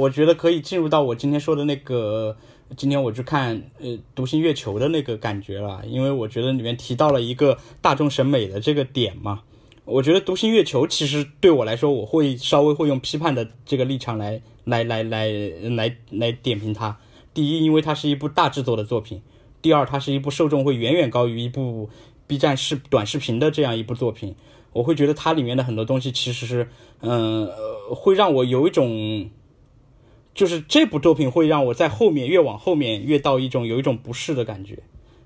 我觉得可以进入到我今天说的那个，今天我去看呃《独行月球》的那个感觉了，因为我觉得里面提到了一个大众审美的这个点嘛。我觉得《独行月球》其实对我来说，我会稍微会用批判的这个立场来来来来来来点评它。第一，因为它是一部大制作的作品；第二，它是一部受众会远远高于一部 B 站视短视频的这样一部作品。我会觉得它里面的很多东西其实是，嗯，会让我有一种，就是这部作品会让我在后面越往后面越到一种有一种不适的感觉。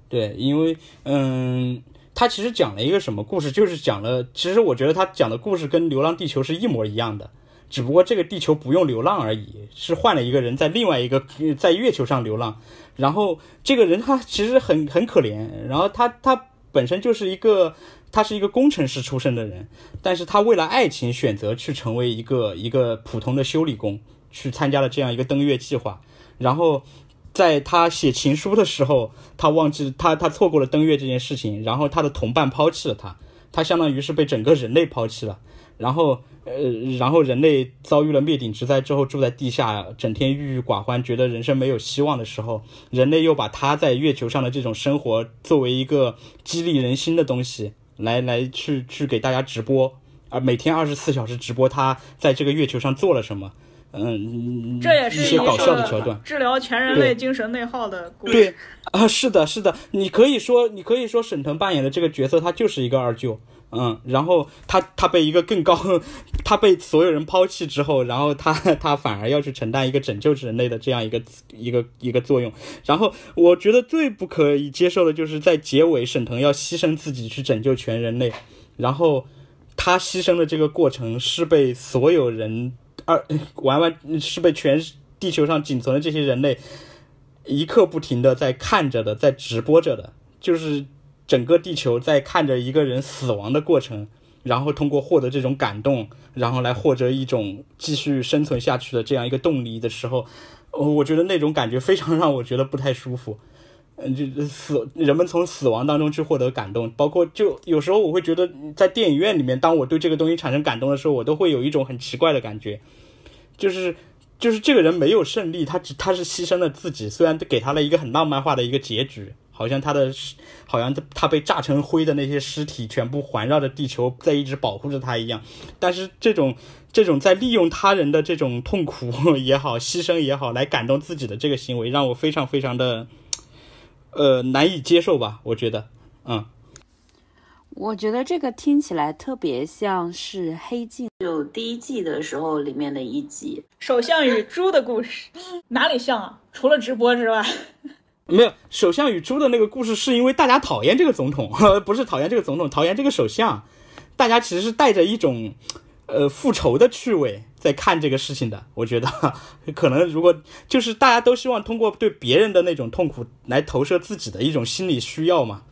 对，因为嗯。他其实讲了一个什么故事？就是讲了，其实我觉得他讲的故事跟《流浪地球》是一模一样的，只不过这个地球不用流浪而已，是换了一个人在另外一个在月球上流浪。然后这个人他其实很很可怜，然后他他本身就是一个他是一个工程师出身的人，但是他为了爱情选择去成为一个一个普通的修理工，去参加了这样一个登月计划，然后。在他写情书的时候，他忘记他他错过了登月这件事情，然后他的同伴抛弃了他，他相当于是被整个人类抛弃了，然后呃，然后人类遭遇了灭顶之灾之后，住在地下，整天郁郁寡欢，觉得人生没有希望的时候，人类又把他在月球上的这种生活作为一个激励人心的东西，来来去去给大家直播，而每天二十四小时直播他在这个月球上做了什么。嗯，这也是一些搞笑的桥段，治疗全人类精神内耗的故事。对啊，是的，是的，你可以说，你可以说，沈腾扮演的这个角色，他就是一个二舅，嗯，然后他他被一个更高，他被所有人抛弃之后，然后他他反而要去承担一个拯救人类的这样一个一个一个作用。然后我觉得最不可以接受的就是在结尾，沈腾要牺牲自己去拯救全人类，然后他牺牲的这个过程是被所有人。二 完完是被全地球上仅存的这些人类一刻不停的在看着的，在直播着的，就是整个地球在看着一个人死亡的过程，然后通过获得这种感动，然后来获得一种继续生存下去的这样一个动力的时候，我觉得那种感觉非常让我觉得不太舒服。嗯，就死人们从死亡当中去获得感动，包括就有时候我会觉得在电影院里面，当我对这个东西产生感动的时候，我都会有一种很奇怪的感觉，就是就是这个人没有胜利，他只他是牺牲了自己，虽然给他了一个很浪漫化的一个结局，好像他的好像他被炸成灰的那些尸体全部环绕着地球在一直保护着他一样，但是这种这种在利用他人的这种痛苦 也好，牺牲也好来感动自己的这个行为，让我非常非常的。呃，难以接受吧？我觉得，嗯，我觉得这个听起来特别像是《黑镜》就第一季的时候里面的一集《首相与猪的故事》，哪里像啊？除了直播之外，没有。首相与猪的那个故事是因为大家讨厌这个总统，不是讨厌这个总统，讨厌这个首相。大家其实是带着一种。呃，复仇的趣味在看这个事情的，我觉得可能如果就是大家都希望通过对别人的那种痛苦来投射自己的一种心理需要嘛。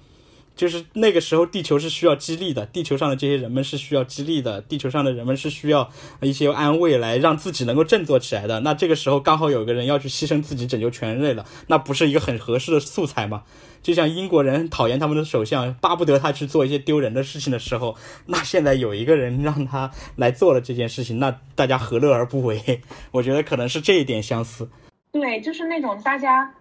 就是那个时候，地球是需要激励的，地球上的这些人们是需要激励的，地球上的人们是需要一些安慰来让自己能够振作起来的。那这个时候刚好有个人要去牺牲自己拯救全人类了，那不是一个很合适的素材吗？就像英国人讨厌他们的首相，巴不得他去做一些丢人的事情的时候，那现在有一个人让他来做了这件事情，那大家何乐而不为？我觉得可能是这一点相似。对，就是那种大家。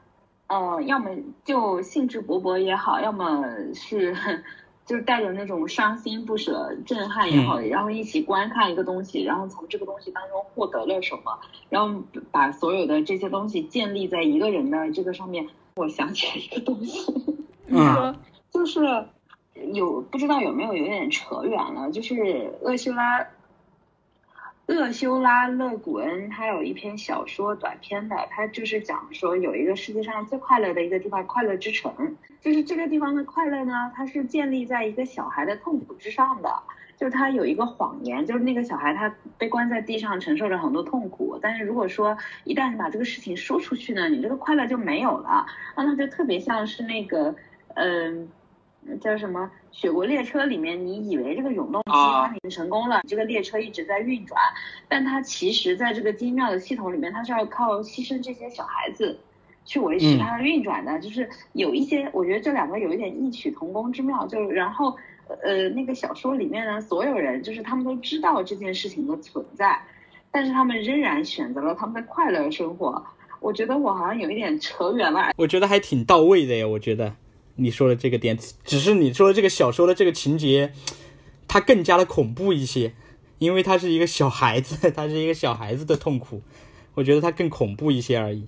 呃，要么就兴致勃勃也好，要么是 就是带着那种伤心不舍、震撼也好，然后一起观看一个东西，然后从这个东西当中获得了什么，然后把所有的这些东西建立在一个人的这个上面。我想起来一个东西，嗯，就是有不知道有没有有点扯远了，就是厄修拉。厄修拉·勒古恩他有一篇小说短篇的，他就是讲说有一个世界上最快乐的一个地方——快乐之城。就是这个地方的快乐呢，它是建立在一个小孩的痛苦之上的。就是他有一个谎言，就是那个小孩他被关在地上，承受着很多痛苦。但是如果说一旦你把这个事情说出去呢，你这个快乐就没有了。那他就特别像是那个，嗯。叫什么？雪国列车里面，你以为这个永动机它已经成功了，这个列车一直在运转，但它其实在这个精妙的系统里面，它是要靠牺牲这些小孩子去维持它的运转的。就是有一些，我觉得这两个有一点异曲同工之妙。就然后，呃，那个小说里面呢，所有人就是他们都知道这件事情的存在，但是他们仍然选择了他们的快乐生活。我觉得我好像有一点扯远了。我觉得还挺到位的呀。我觉得你说的这个点，只是你说的这个小说的这个情节，它更加的恐怖一些，因为它是一个小孩子，他是一个小孩子的痛苦，我觉得它更恐怖一些而已。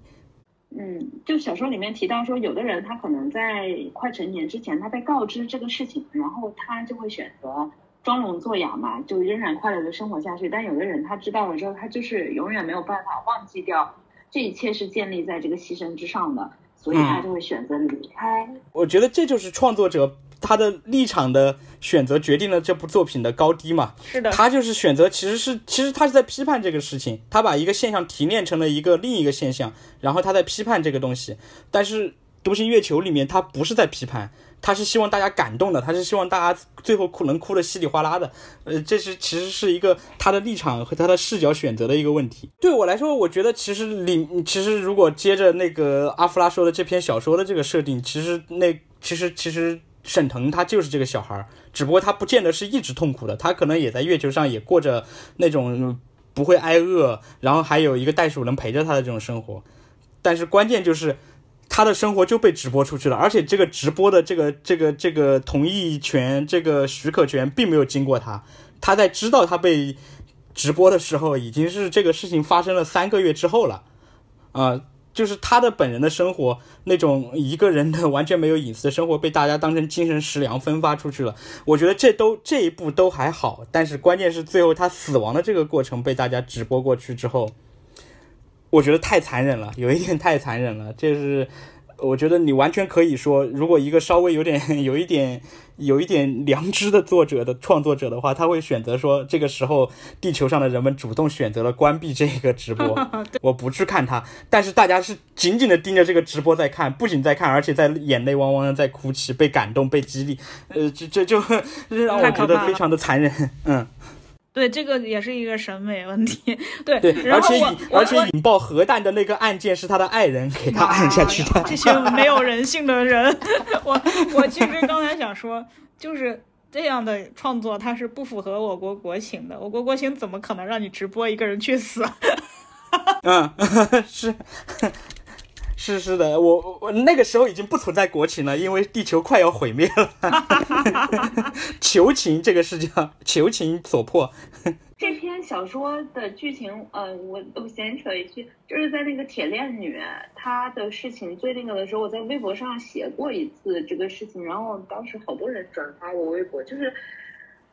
嗯，就小说里面提到说，有的人他可能在快成年之前，他被告知这个事情，然后他就会选择装聋作哑嘛，就仍然快乐的生活下去。但有的人他知道了之后，他就是永远没有办法忘记掉。这一切是建立在这个牺牲之上的，所以他就会选择离开。我觉得这就是创作者他的立场的选择决定了这部作品的高低嘛。是的，他就是选择，其实是其实他是在批判这个事情，他把一个现象提炼成了一个另一个现象，然后他在批判这个东西。但是《独行月球》里面他不是在批判。他是希望大家感动的，他是希望大家最后哭能哭得稀里哗啦的，呃，这是其实是一个他的立场和他的视角选择的一个问题。对我来说，我觉得其实里其实如果接着那个阿弗拉说的这篇小说的这个设定，其实那其实其实沈腾他就是这个小孩儿，只不过他不见得是一直痛苦的，他可能也在月球上也过着那种不会挨饿，然后还有一个袋鼠能陪着他的这种生活，但是关键就是。他的生活就被直播出去了，而且这个直播的这个这个这个同意权、这个许可权并没有经过他。他在知道他被直播的时候，已经是这个事情发生了三个月之后了。啊，就是他的本人的生活，那种一个人的完全没有隐私的生活，被大家当成精神食粮分发出去了。我觉得这都这一步都还好，但是关键是最后他死亡的这个过程被大家直播过去之后。我觉得太残忍了，有一点太残忍了。就是，我觉得你完全可以说，如果一个稍微有点、有一点、有一点良知的作者的创作者的话，他会选择说，这个时候地球上的人们主动选择了关闭这个直播，我不去看它。但是大家是紧紧的盯着这个直播在看，不仅在看，而且在眼泪汪汪的在哭泣，被感动、被激励。呃，这这就让我觉得非常的残忍。嗯。对，这个也是一个审美问题。对，而且而且引爆核弹的那个按键是他的爱人给他按下去的。这些没有人性的人，我我其实刚才想说，就是这样的创作，它是不符合我国国情的。我国国情怎么可能让你直播一个人去死？嗯，是。是是的，我我那个时候已经不存在国情了，因为地球快要毁灭了。求情，这个是叫求情所迫。这篇小说的剧情，呃，我我闲扯一句，就是在那个铁链女她的事情最那个的时候，我在微博上写过一次这个事情，然后当时好多人转发我微博，就是，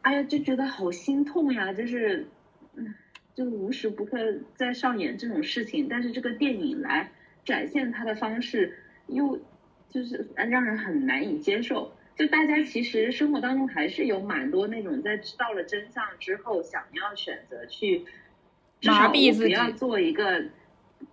哎呀，就觉得好心痛呀，就是，嗯，就无时不刻在上演这种事情，但是这个电影来。展现他的方式又就是让人很难以接受。就大家其实生活当中还是有蛮多那种在知道了真相之后，想要选择去麻痹自己，不要做一个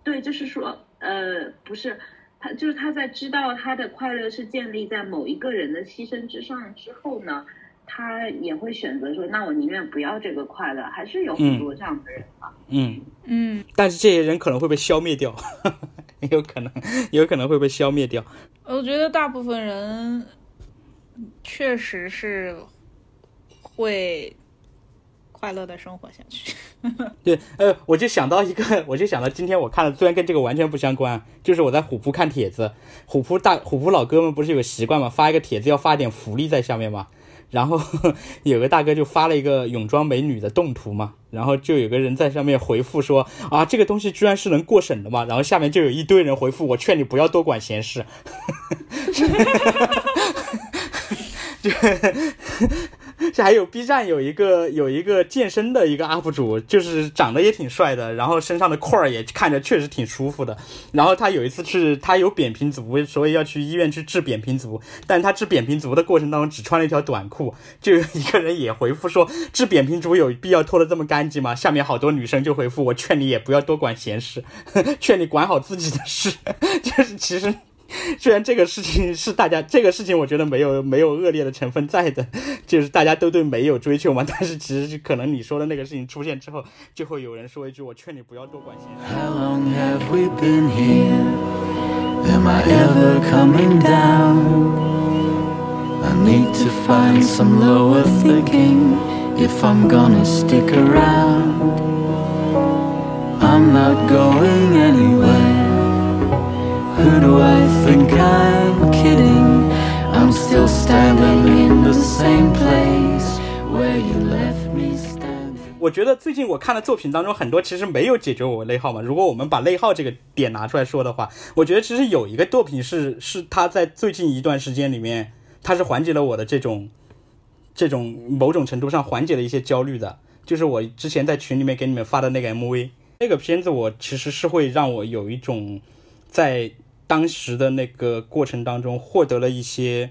对，就是说呃，不是他，就是他在知道他的快乐是建立在某一个人的牺牲之上之后呢，他也会选择说，那我宁愿不要这个快乐。还是有很多这样的人啊。嗯嗯，但是这些人可能会被消灭掉。有可能，有可能会被消灭掉。我觉得大部分人确实是会快乐的生活下去。对，呃，我就想到一个，我就想到今天我看了，虽然跟这个完全不相关，就是我在虎扑看帖子，虎扑大虎扑老哥们不是有个习惯嘛？发一个帖子要发点福利在下面吗？然后 有个大哥就发了一个泳装美女的动图嘛，然后就有个人在上面回复说啊，这个东西居然是能过审的嘛，然后下面就有一堆人回复，我劝你不要多管闲事。就。这还有 B 站有一个有一个健身的一个 UP 主，就是长得也挺帅的，然后身上的块儿也看着确实挺舒服的。然后他有一次是他有扁平足，所以要去医院去治扁平足，但他治扁平足的过程当中只穿了一条短裤。就有一个人也回复说，治扁平足有必要脱得这么干净吗？下面好多女生就回复，我劝你也不要多管闲事，劝你管好自己的事。就是其实。虽然这个事情是大家这个事情，我觉得没有没有恶劣的成分在的，就是大家都对美有追求嘛。但是其实可能你说的那个事情出现之后，就会有人说一句：“我劝你不要多关心。” I'm not going anywhere. Do I think I'm kidding? I'm still standing in the same place where you left me standing. 我觉得最近我看的作品当中，很多其实没有解决我内耗嘛。如果我们把内耗这个点拿出来说的话，我觉得其实有一个作品是是他在最近一段时间里面，它是缓解了我的这种这种某种程度上缓解了一些焦虑的，就是我之前在群里面给你们发的那个 MV，那个片子我其实是会让我有一种在当时的那个过程当中获得了一些。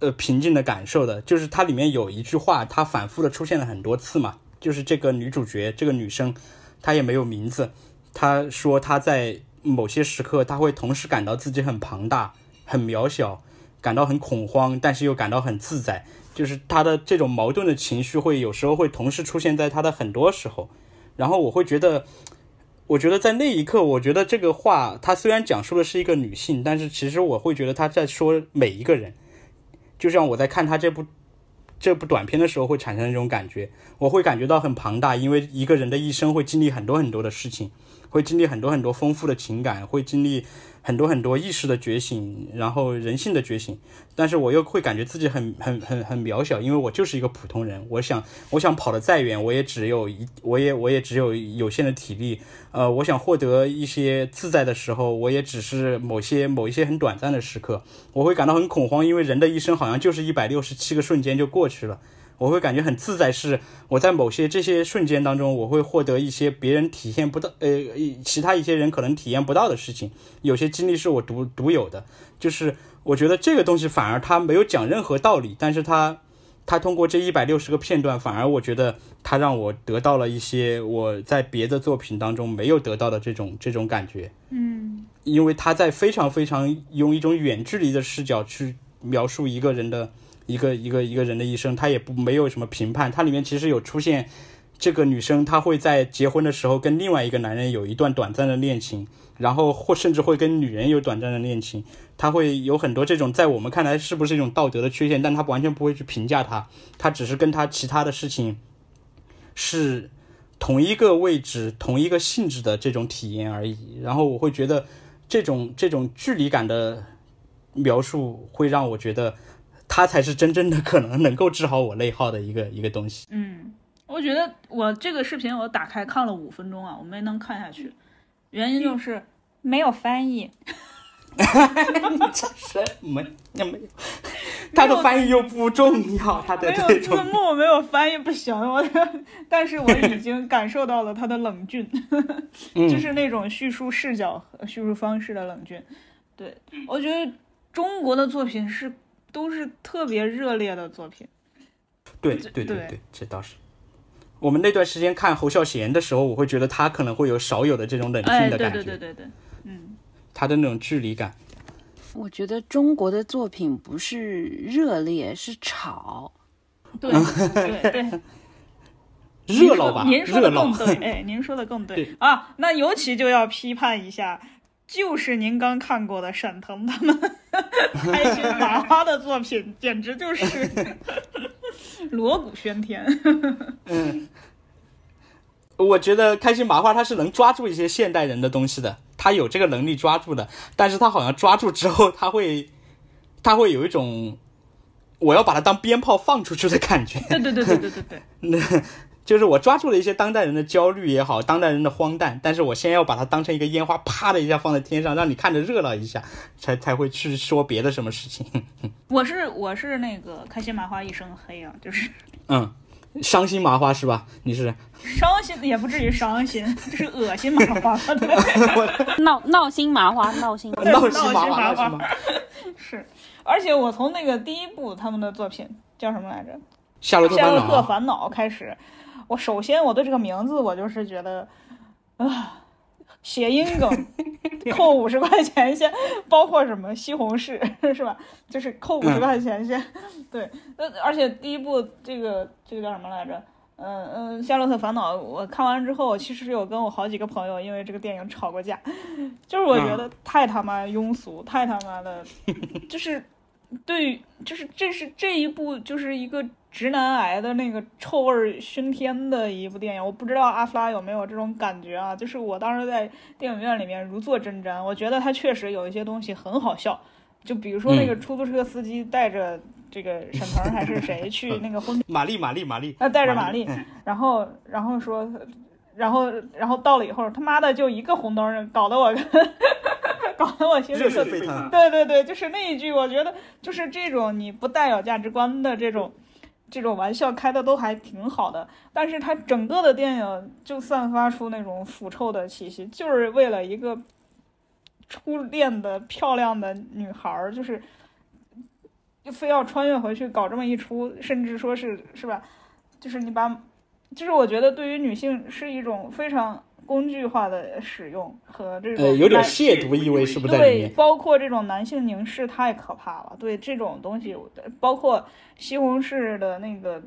呃，平静的感受的，就是它里面有一句话，它反复的出现了很多次嘛，就是这个女主角，这个女生，她也没有名字，她说她在某些时刻，她会同时感到自己很庞大、很渺小，感到很恐慌，但是又感到很自在，就是她的这种矛盾的情绪会有时候会同时出现在她的很多时候，然后我会觉得，我觉得在那一刻，我觉得这个话，它虽然讲述的是一个女性，但是其实我会觉得她在说每一个人。就像我在看他这部这部短片的时候，会产生这种感觉，我会感觉到很庞大，因为一个人的一生会经历很多很多的事情，会经历很多很多丰富的情感，会经历很多很多意识的觉醒，然后人性的觉醒。但是我又会感觉自己很很很很渺小，因为我就是一个普通人。我想我想跑得再远，我也只有一，我也我也只有有限的体力。呃，我想获得一些自在的时候，我也只是某些某一些很短暂的时刻，我会感到很恐慌，因为人的一生好像就是一百六十七个瞬间就过去了。我会感觉很自在，是我在某些这些瞬间当中，我会获得一些别人体验不到，呃，其他一些人可能体验不到的事情。有些经历是我独独有的，就是我觉得这个东西反而他没有讲任何道理，但是他。他通过这一百六十个片段，反而我觉得他让我得到了一些我在别的作品当中没有得到的这种这种感觉。嗯，因为他在非常非常用一种远距离的视角去描述一个人的一个一个一个人的一生，他也不没有什么评判。它里面其实有出现这个女生，她会在结婚的时候跟另外一个男人有一段短暂的恋情，然后或甚至会跟女人有短暂的恋情。他会有很多这种在我们看来是不是一种道德的缺陷，但他完全不会去评价他，他只是跟他其他的事情是同一个位置、同一个性质的这种体验而已。然后我会觉得这种这种距离感的描述会让我觉得他才是真正的可能能够治好我内耗的一个一个东西。嗯，我觉得我这个视频我打开看了五分钟啊，我没能看下去，原因就是没有翻译。你这什么？那没有，他的翻译又不重要，他的没有字这幕，没有翻译不行，我但是我已经感受到了他的冷峻，嗯就是那种叙述视角和叙述方式的冷峻。对我觉得中国的作品是都是特别热烈的作品，对对对对对，这倒是。我们那段时间看侯孝贤的时候，我会觉得他可能会有少有的这种冷静的感觉，对对对对，嗯，他的那种距离感。我觉得中国的作品不是热烈，是吵。对对对。热闹吧，您说热闹的更。对，哎，您说的更对对啊。那尤其就要批判一下，就是您刚看过的沈腾他们开心麻花的作品，简直就是 锣鼓喧天。嗯，我觉得开心麻花他是能抓住一些现代人的东西的，他有这个能力抓住的，但是他好像抓住之后，他会，他会有一种我要把它当鞭炮放出去的感觉。对对对对对对对，那 就是我抓住了一些当代人的焦虑也好，当代人的荒诞，但是我先要把它当成一个烟花，啪的一下放在天上，让你看着热闹一下，才才会去说别的什么事情。我是我是那个开心麻花一身黑啊，就是 嗯，伤心麻花是吧？你是 伤心也不至于伤心，就是恶心麻花。对。闹闹心麻花，闹心。闹心心麻麻花花，闹心麻花。是，而且我从那个第一部他们的作品叫什么来着，《夏洛特烦恼》开始，我首先我对这个名字我就是觉得，啊，谐音梗，扣五十块钱先，包括什么西红柿是吧？就是扣五十块钱先，对，呃，而且第一部这个这个叫什么来着？嗯嗯，《夏洛特烦恼》我看完之后，其实有跟我好几个朋友因为这个电影吵过架，就是我觉得太他妈庸俗，太他妈的，就是对，就是这是这一部就是一个直男癌的那个臭味儿熏天的一部电影。我不知道阿弗拉有没有这种感觉啊？就是我当时在电影院里面如坐针毡，我觉得他确实有一些东西很好笑，就比如说那个出租车司机带着这个沈腾还是谁 去那个婚玛丽，玛丽，玛丽，他带着玛丽嗯，然后然后说，然后然后到了以后，他妈的就一个红灯，搞得我搞得我心里热血沸腾。对对对，就是那一句，我觉得就是这种你不带有价值观的这种这种玩笑开的都还挺好的，但是它整个的电影就散发出那种腐臭的气息，就是为了一个初恋的漂亮的女孩儿，就是就非要穿越回去搞这么一出，甚至说是是吧？就是你把，就是我觉得对于女性是一种非常工具化的使用和这种呃，有点亵渎意味是不是在里对，包括这种男性凝视太可怕了。对这种东西，包括西红柿的那个，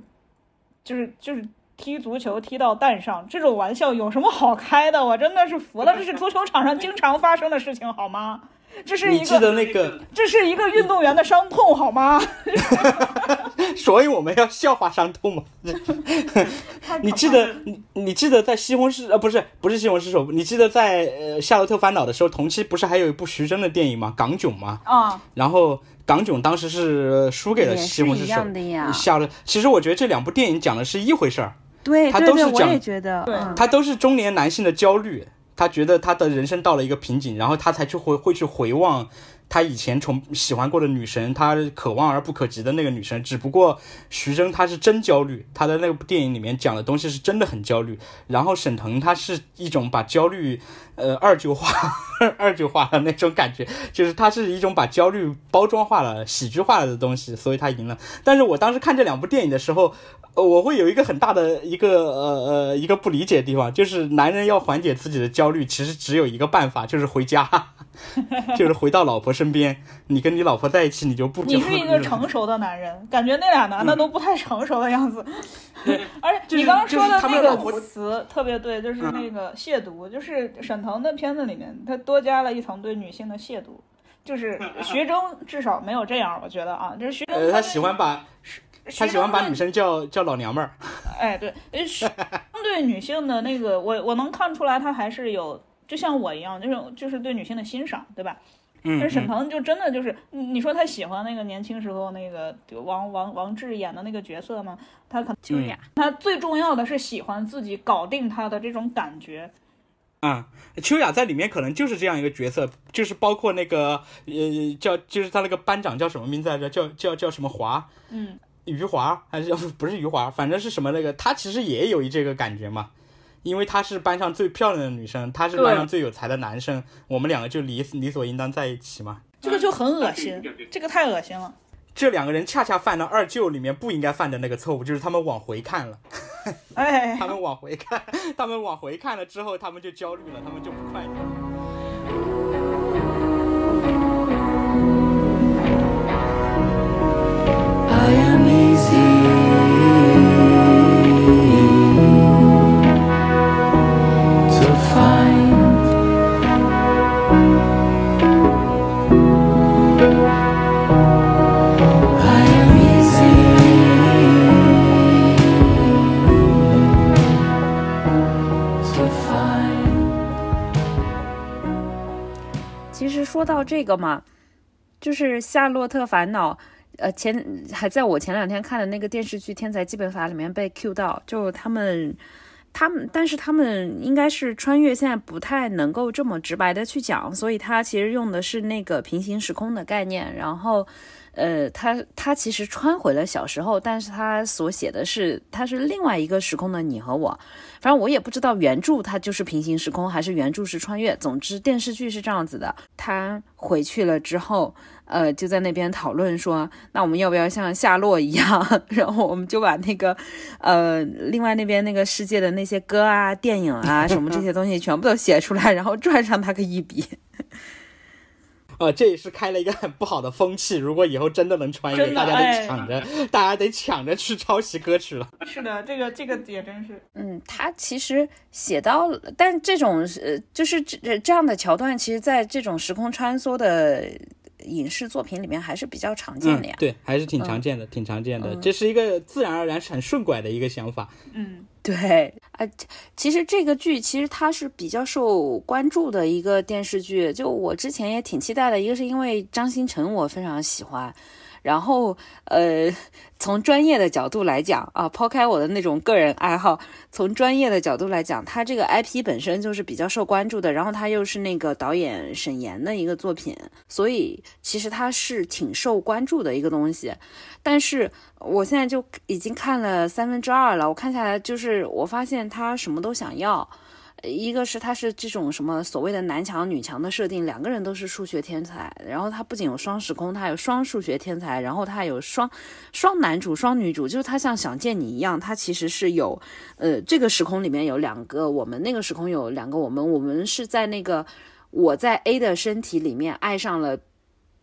就是就是踢足球踢到蛋上这种玩笑，有什么好开的？我真的是服了，这是足球场上经常发生的事情，好吗？这是一你记得个，那个，这是一个运动员的伤痛，好吗？所以我们要笑话伤痛嘛。你记得你你记得在西红柿呃不是不是西红柿手，你记得在呃《夏洛特烦恼》的时候，同期不是还有一部徐峥的电影吗？港囧嘛。啊？然后港囧当时是输给了西红柿手样的呀夏洛，其实我觉得这两部电影讲的是一回事儿，对对对，他都是讲我也觉得，对嗯他都是中年男性的焦虑，他觉得他的人生到了一个瓶颈，然后他才去回会去回望他以前从喜欢过的女神，他可望而不可及的那个女神。只不过徐峥他是真焦虑，他的那部电影里面讲的东西是真的很焦虑。然后沈腾他是一种把焦虑呃二句化二句化的那种感觉，就是他是一种把焦虑包装化了、喜剧化了的东西，所以他赢了。但是我当时看这两部电影的时候，呃，我会有一个很大的一个呃呃一个不理解的地方，就是男人要缓解自己的焦虑，其实只有一个办法，就是回家，就是回到老婆身边。你跟你老婆在一起，你就不你是一个成熟的男人，感觉那俩男的都不太成熟的样子。对而且你刚刚说的那个词特别对，就是那个亵渎，就是沈腾的片子里面，他多加了一层对女性的亵渎。就是 徐峥至少没有这样，我觉得啊，就是徐峥呃，他喜欢把徐他喜欢把女生叫叫老娘们儿。哎，对，呃相对女性的那个，我我能看出来，他还是有，就像我一样，就是就是对女性的欣赏，对吧？嗯但是沈腾就真的就是，你你说他喜欢那个年轻时候那个王王王志演的那个角色吗？他可秋雅，他最重要的是喜欢自己搞定他的这种感觉。啊、秋雅在里面可能就是这样一个角色，就是包括那个呃叫就是他那个班长叫什么名字来着？叫叫叫什么华？嗯，余华还是不是余华？反正是什么那个，他其实也有这个感觉嘛，因为她是班上最漂亮的女生，他是班上最有才的男生，我们两个就理理所应当在一起嘛。这个就很恶心，这个太恶心了。这两个人恰恰犯了二舅里面不应该犯的那个错误，就是他们往回看了，哎 他，们往回看，他们往回看了之后，他们就焦虑了，他们就不快乐。说到这个嘛，就是《夏洛特烦恼》，呃，前还在我前两天看的那个电视剧《天才基本法》里面被 Q 到，就他们。他们，但是他们应该是穿越，现在不太能够这么直白的去讲，所以他其实用的是那个平行时空的概念，然后，呃，他他其实穿回了小时候，但是他所写的是他是另外一个时空的你和我，反正我也不知道原著它就是平行时空还是原著是穿越。总之电视剧是这样子的，他回去了之后，呃，就在那边讨论说，那我们要不要像夏洛一样？然后我们就把那个，呃，另外那边那个世界的那些歌啊、电影啊什么这些东西全部都写出来，然后赚上他个一笔。呃，这也是开了一个很不好的风气。如果以后真的能穿越，大家哎得抢着，大家得抢着去抄袭歌曲了。是的，这个这个也真是。嗯，他其实写到了，但这种呃，就是这这样的桥段，其实在这种时空穿梭的影视作品里面还是比较常见的呀。嗯，对，还是挺常见的，挺常见的。这是一个自然而然、很顺拐的一个想法。嗯，对，啊、其实这个剧其实它是比较受关注的一个电视剧，就我之前也挺期待的。一个是因为张新成我非常喜欢，然后呃，从专业的角度来讲啊，抛开我的那种个人爱好，从专业的角度来讲，它这个 IP 本身就是比较受关注的，然后它又是那个导演沈岩的一个作品，所以其实它是挺受关注的一个东西。但是我现在就已经看了三分之二了，我看下来就是我发现他什么都想要。一个是他是这种什么所谓的男强女强的设定，两个人都是数学天才，然后他不仅有双时空，他有双数学天才，然后他还有双双男主双女主，就是他像想见你一样，他其实是有呃这个时空里面有两个我们，那个时空有两个我们，我们是在那个我在 A 的身体里面爱上了。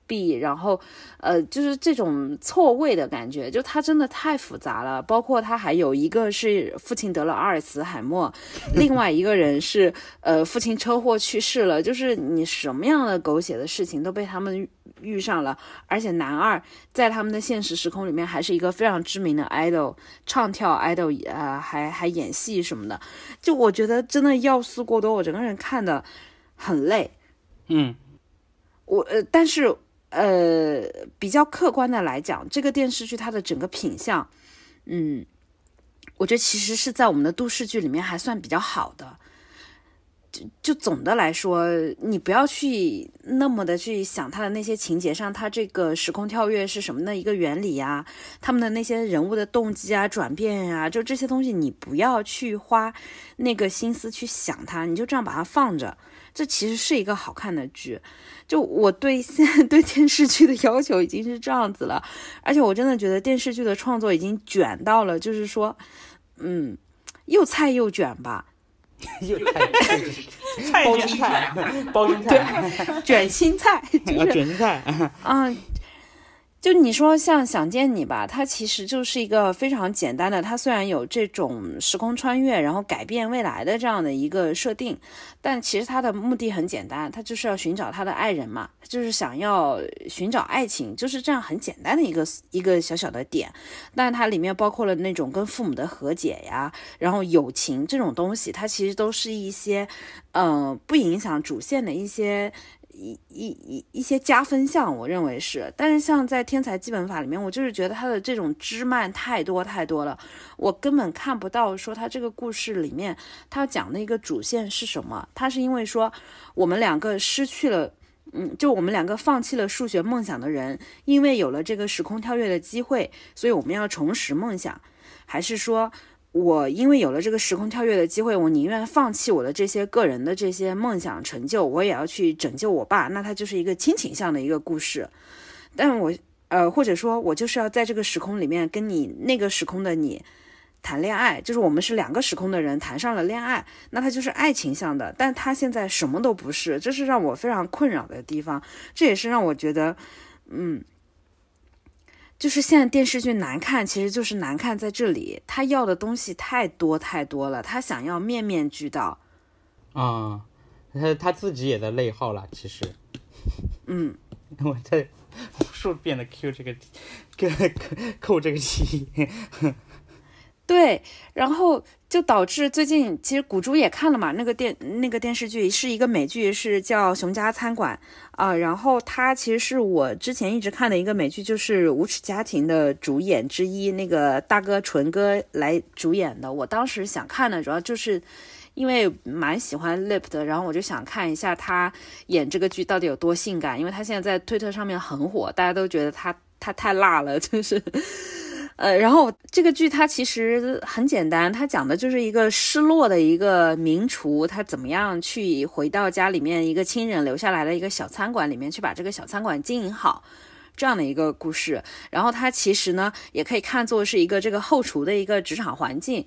B，然后，呃，就是这种错位的感觉，就他真的太复杂了。包括他还有一个是父亲得了阿尔茨海默，另外一个人是呃父亲车祸去世了，就是你什么样的狗血的事情都被他们遇上了。而且男二在他们的现实时空里面还是一个非常知名的 idol，唱跳 idol，呃，还还演戏什么的。就我觉得真的要素过多，我整个人看的很累。嗯，我呃，但是。呃，比较客观的来讲，这个电视剧它的整个品相，嗯，我觉得其实是在我们的都市剧里面还算比较好的。就就总的来说，你不要去那么的去想它的那些情节上，它这个时空跳跃是什么的一个原理呀，他们的那些人物的动机啊、转变呀，就这些东西你不要去花那个心思去想它，你就这样把它放着。这其实是一个好看的剧。就我对现在 对电视剧的要求已经是这样子了，而且我真的觉得电视剧的创作已经卷到了，就是说，嗯，又菜又卷吧，又菜，菜包心菜，包心菜，卷心菜，就是卷心菜，啊。就你说像想见你吧，它其实就是一个非常简单的。它虽然有这种时空穿越，然后改变未来的这样的一个设定，但其实它的目的很简单，它就是要寻找他的爱人嘛，就是想要寻找爱情，就是这样很简单的一个一个小小的点。但它里面包括了那种跟父母的和解呀，然后友情这种东西，它其实都是一些，嗯，不影响主线的一些。一一一一些加分项，我认为是，但是像在《天才基本法》里面，我就是觉得它的这种枝蔓太多太多了，我根本看不到说它这个故事里面它讲的一个主线是什么。它是因为说我们两个失去了，嗯，就我们两个放弃了数学梦想的人，因为有了这个时空跳跃的机会，所以我们要重拾梦想，还是说？我因为有了这个时空跳跃的机会，我宁愿放弃我的这些个人的这些梦想成就，我也要去拯救我爸。那他就是一个亲情向的一个故事。但我呃，或者说，我就是要在这个时空里面跟你那个时空的你谈恋爱，就是我们是两个时空的人谈上了恋爱，那他就是爱情向的。但他现在什么都不是，这是让我非常困扰的地方。这也是让我觉得，嗯。就是现在电视剧难看，其实就是难看在这里，他要的东西太多太多了，他想要面面俱到。啊，他他自己也在内耗了，其实。嗯，我在无数遍的 Q 这个，扣扣这个题。对，然后就导致最近其实古珠也看了嘛，那个电那个电视剧是一个美剧，是叫《熊家餐馆》啊。然后它其实是我之前一直看的一个美剧，就是《无耻家庭》的主演之一，那个大哥纯哥来主演的。我当时想看的主要就是因为蛮喜欢 Lip 的，然后我就想看一下他演这个剧到底有多性感，因为他现在在推特上面很火，大家都觉得他他太辣了，就是。呃，然后这个剧它其实很简单，它讲的就是一个失落的一个名厨，他怎么样去回到家里面一个亲人留下来的一个小餐馆里面去把这个小餐馆经营好，这样的一个故事。然后它其实呢，也可以看作是一个这个后厨的一个职场环境。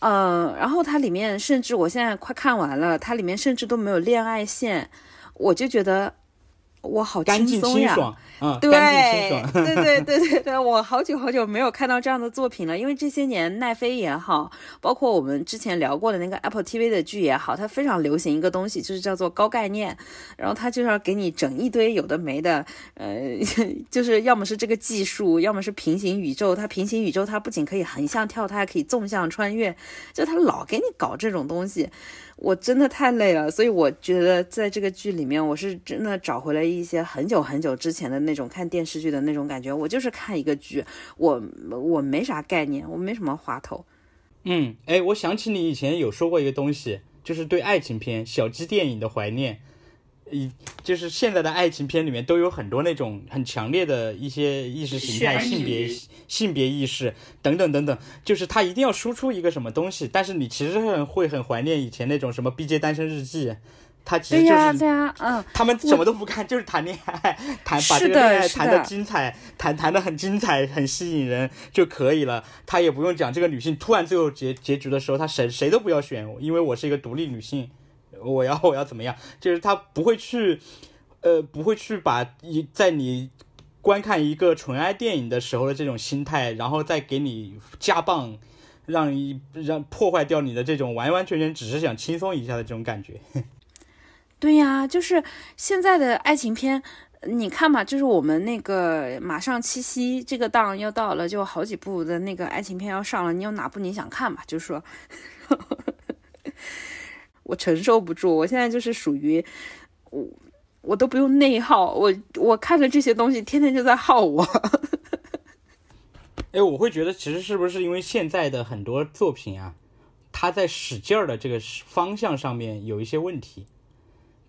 嗯，然后它里面甚至我现在快看完了，它里面甚至都没有恋爱线，我就觉得。我好轻松呀。清爽啊，对。对 对对对对，我好久好久没有看到这样的作品了，因为这些年奈飞也好，包括我们之前聊过的那个 Apple TV 的剧也好，它非常流行一个东西，就是叫做高概念，然后它就要给你整一堆有的没的，呃，就是要么是这个技术，要么是平行宇宙，它平行宇宙它不仅可以横向跳，它还可以纵向穿越，就它老给你搞这种东西。我真的太累了，所以我觉得在这个剧里面，我是真的找回了一些很久很久之前的那种看电视剧的那种感觉。我就是看一个剧，我我没啥概念，我没什么花头。嗯，哎，我想起你以前有说过一个东西，就是对爱情片、小鸡电影的怀念。一就是现在的爱情片里面都有很多那种很强烈的一些意识形态、性别性别意识等等等等，就是他一定要输出一个什么东西，但是你其实很会很怀念以前那种什么《B J 单身日记》，他其实、就是对呀、嗯，他们什么都不干，就是谈恋爱，谈把这个恋爱谈的的精彩，谈谈的很精彩，很吸引人就可以了。他也不用讲这个女性突然最后结结局的时候，他谁谁都不要选，因为我是一个独立女性，我要我要怎么样？就是他不会去，呃，不会去把一在你观看一个纯爱电影的时候的这种心态，然后再给你加棒。让一让破坏掉你的这种完完全全只是想轻松一下的这种感觉，对呀、就是现在的爱情片。你看嘛，就是我们那个马上七夕这个档要到了，就好几部的那个爱情片要上了。你有哪部你想看嘛？就说，我承受不住，我现在就是属于我，我都不用内耗，我我看着这些东西，天天就在耗我。哎，我会觉得其实是不是因为现在的很多作品啊，它在使劲儿的这个方向上面有一些问题，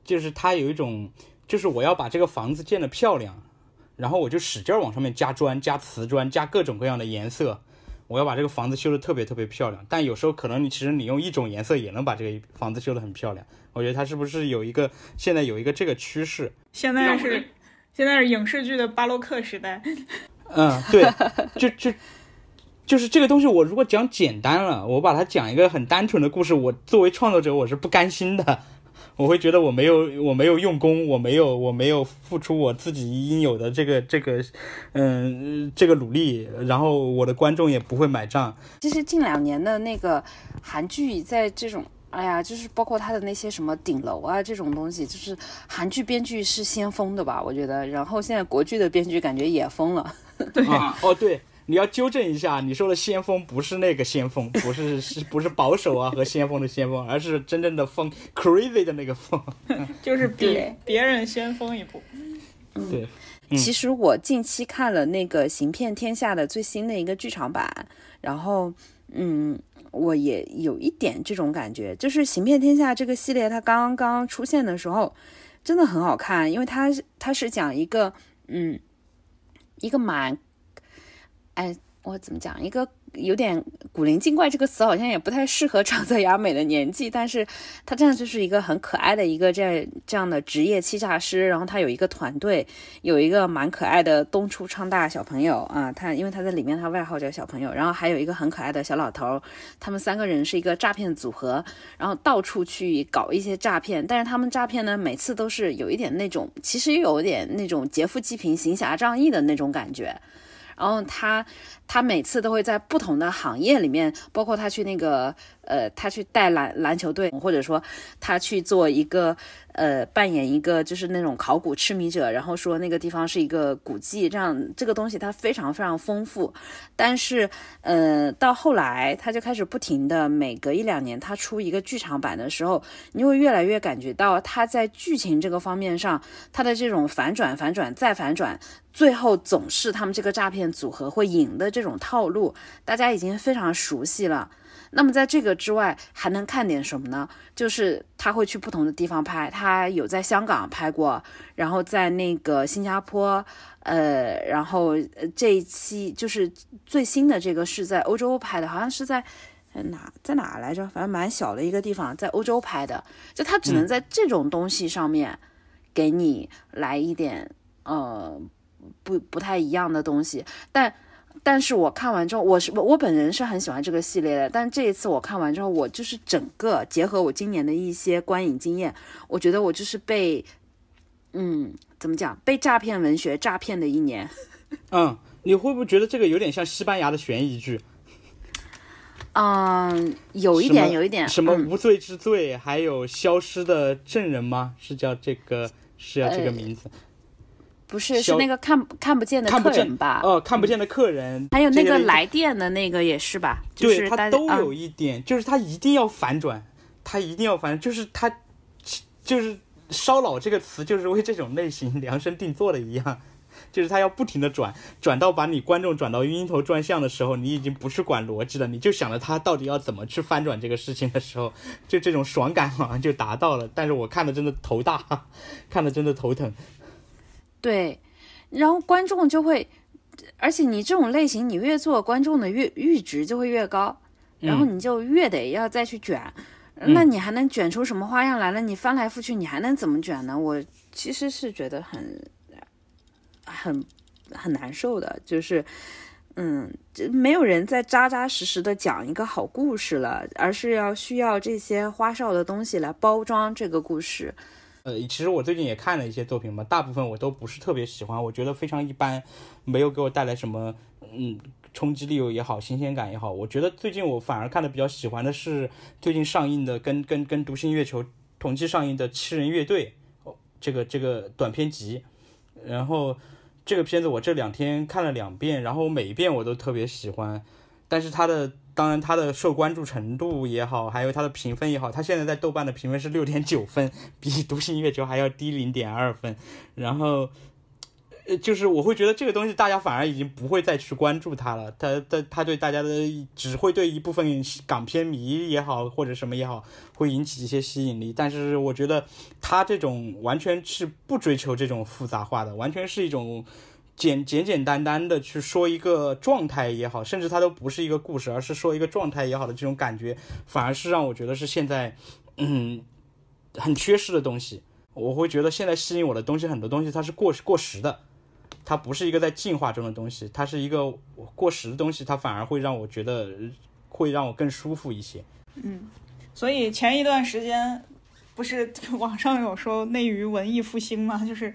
就是它有一种，就是我要把这个房子建得漂亮，然后我就使劲儿往上面加砖、加瓷砖、加各种各样的颜色，我要把这个房子修的特别特别漂亮。但有时候可能你其实你用一种颜色也能把这个房子修的很漂亮。我觉得它是不是有一个现在有一个这个趋势？现在是现在是影视剧的巴洛克时代，嗯，对，就就就是这个东西，我如果讲简单了，我把它讲一个很单纯的故事，我作为创作者我是不甘心的，我会觉得我没有我没有用功，我没有我没有付出我自己应有的这个这个嗯这个努力，然后我的观众也不会买账。其实近两年的那个韩剧，在这种，哎呀，就是包括他的那些什么顶楼啊这种东西，就是韩剧编剧是先疯的吧，我觉得。然后现在国剧的编剧感觉也疯了。啊，哦对。你要纠正一下，你说的先锋不是那个先锋，不是是不是保守啊和先锋的先锋，而是真正的疯 crazy 的那个疯。就是比别人先锋一步。对，嗯其实我近期看了那个《行骗天下》的最新的一个剧场版，然后，嗯，我也有一点这种感觉，就是《行骗天下》这个系列它刚刚出现的时候，真的很好看，因为它它是讲一个，嗯，一个蛮，哎，我怎么讲？一个有点古灵精怪这个词好像也不太适合长泽雅美的年纪，但是他真的就是一个很可爱的一个这样这样的职业欺诈师，然后他有一个团队，有一个蛮可爱的东出昌大小朋友啊，他因为他在里面他外号叫小朋友，然后还有一个很可爱的小老头，他们三个人是一个诈骗组合，然后到处去搞一些诈骗，但是他们诈骗呢每次都是有一点那种，其实有点那种劫富济贫、行侠仗义的那种感觉。然后他他每次都会在不同的行业里面，包括他去那个呃，他去带篮篮球队，或者说他去做一个呃，扮演一个就是那种考古痴迷者，然后说那个地方是一个古迹，这样这个东西它非常非常丰富。但是呃，到后来他就开始不停的每隔一两年他出一个剧场版的时候，你会越来越感觉到他在剧情这个方面上，他的这种反转、反转再反转。最后总是他们这个诈骗组合会赢的这种套路，大家已经非常熟悉了。那么在这个之外，还能看点什么呢？就是他会去不同的地方拍，他有在香港拍过，然后在那个新加坡，呃，然后呃这一期就是最新的这个是在欧洲拍的，好像是在。呃哪在哪来着？反正蛮小的一个地方，在欧洲拍的。就他只能在这种东西上面给你来一点，呃，不不太一样的东西，但但是我看完之后，我是我我本人是很喜欢这个系列的，但这一次我看完之后，我就是整个结合我今年的一些观影经验，我觉得我就是被，嗯，怎么讲？被诈骗文学诈骗的一年。嗯，你会不会觉得这个有点像西班牙的悬疑剧？嗯，有一点，有一点。什么嗯无罪之罪，还有消失的证人吗？是叫这个是叫这个呃名字？不是，是那个看看不见的客人吧？哦，看不见的客人，还有那个来电的那个也是吧？就对是大他都啊有一点，就是他一定要反转，他一定要反转，就是他就是烧脑这个词就是为这种类型量身定做的一样。就是他要不停的转，转到把你观众转到晕头转向的时候，你已经不去管逻辑了，你就想着他到底要怎么去翻转这个事情的时候，就这种爽感好像就达到了。但是我看的真的头大，看的真的头疼。对，然后观众就会，而且你这种类型，你越做，观众的越阈值就会越高，然后你就越得要再去卷。那你还能卷出什么花样来了？你翻来覆去，你还能怎么卷呢？我其实是觉得很、很、很难受的，就是，嗯，这没有人在扎扎实实的讲一个好故事了，而是要需要这些花哨的东西来包装这个故事。呃，其实我最近也看了一些作品嘛，大部分我都不是特别喜欢，我觉得非常一般，没有给我带来什么嗯冲击力也好，新鲜感也好。我觉得最近我反而看的比较喜欢的是最近上映的跟跟跟《独行月球》同期上映的《七人乐队》哦，这个这个短片集，然后这个片子我这两天看了两遍，然后每一遍我都特别喜欢，但是它的当然它的受关注程度也好，还有它的评分也好，它现在在豆瓣的评分是六点九分，比《独行月球》还要低零点二分，然后。呃，就是我会觉得这个东西大家反而已经不会再去关注它了，它它它对大家的只会对一部分港片迷也好或者什么也好会引起一些吸引力，但是我觉得它这种完全是不追求这种复杂化的，完全是一种简简简单单的去说一个状态也好，甚至它都不是一个故事，而是说一个状态也好的这种感觉，反而是让我觉得是现在嗯很缺失的东西。我会觉得现在吸引我的东西很多东西它是过过时的。它不是一个在进化中的东西，它是一个过时的东西，它反而会让我觉得会让我更舒服一些。嗯所以前一段时间不是网上有说内娱文艺复兴嘛，就是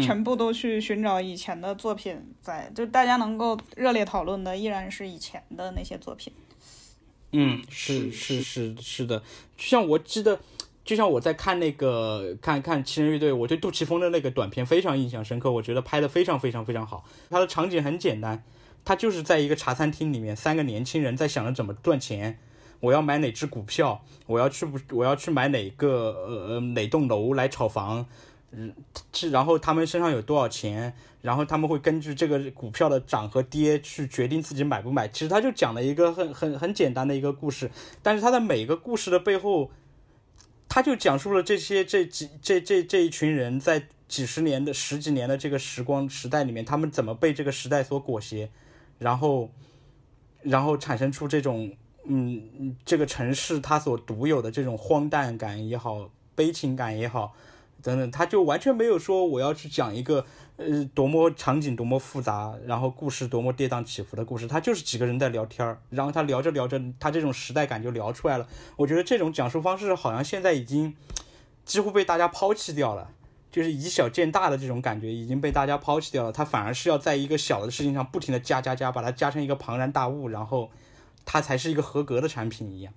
全部都去寻找以前的作品在，就大家能够热烈讨论的依然是以前的那些作品。嗯，是是是是的，就像我记得，就像我在看那个看看七人乐队，我对杜琪峰的那个短片非常印象深刻，我觉得拍的非常非常非常好。它的场景很简单，它就是在一个茶餐厅里面，三个年轻人在想着怎么赚钱。我要买哪只股票？我要去不？我要去买哪个呃呃哪栋楼来炒房？嗯，是然后他们身上有多少钱？然后他们会根据这个股票的涨和跌去决定自己买不买。其实他就讲了一个很很很简单的一个故事，但是他的每个故事的背后，他就讲述了这些这几这这这一群人在几十年的十几年的这个时光时代里面，他们怎么被这个时代所裹挟，然后然后产生出这种嗯这个城市它所独有的这种荒诞感也好，悲情感也好。等等，他就完全没有说我要去讲一个呃多么场景多么复杂，然后故事多么跌宕起伏的故事，他就是几个人在聊天儿，然后他聊着聊着，他这种时代感就聊出来了。我觉得这种讲述方式好像现在已经几乎被大家抛弃掉了，就是以小见大的这种感觉已经被大家抛弃掉了。他反而是要在一个小的事情上不停的加加加，把它加成一个庞然大物，然后它才是一个合格的产品一样。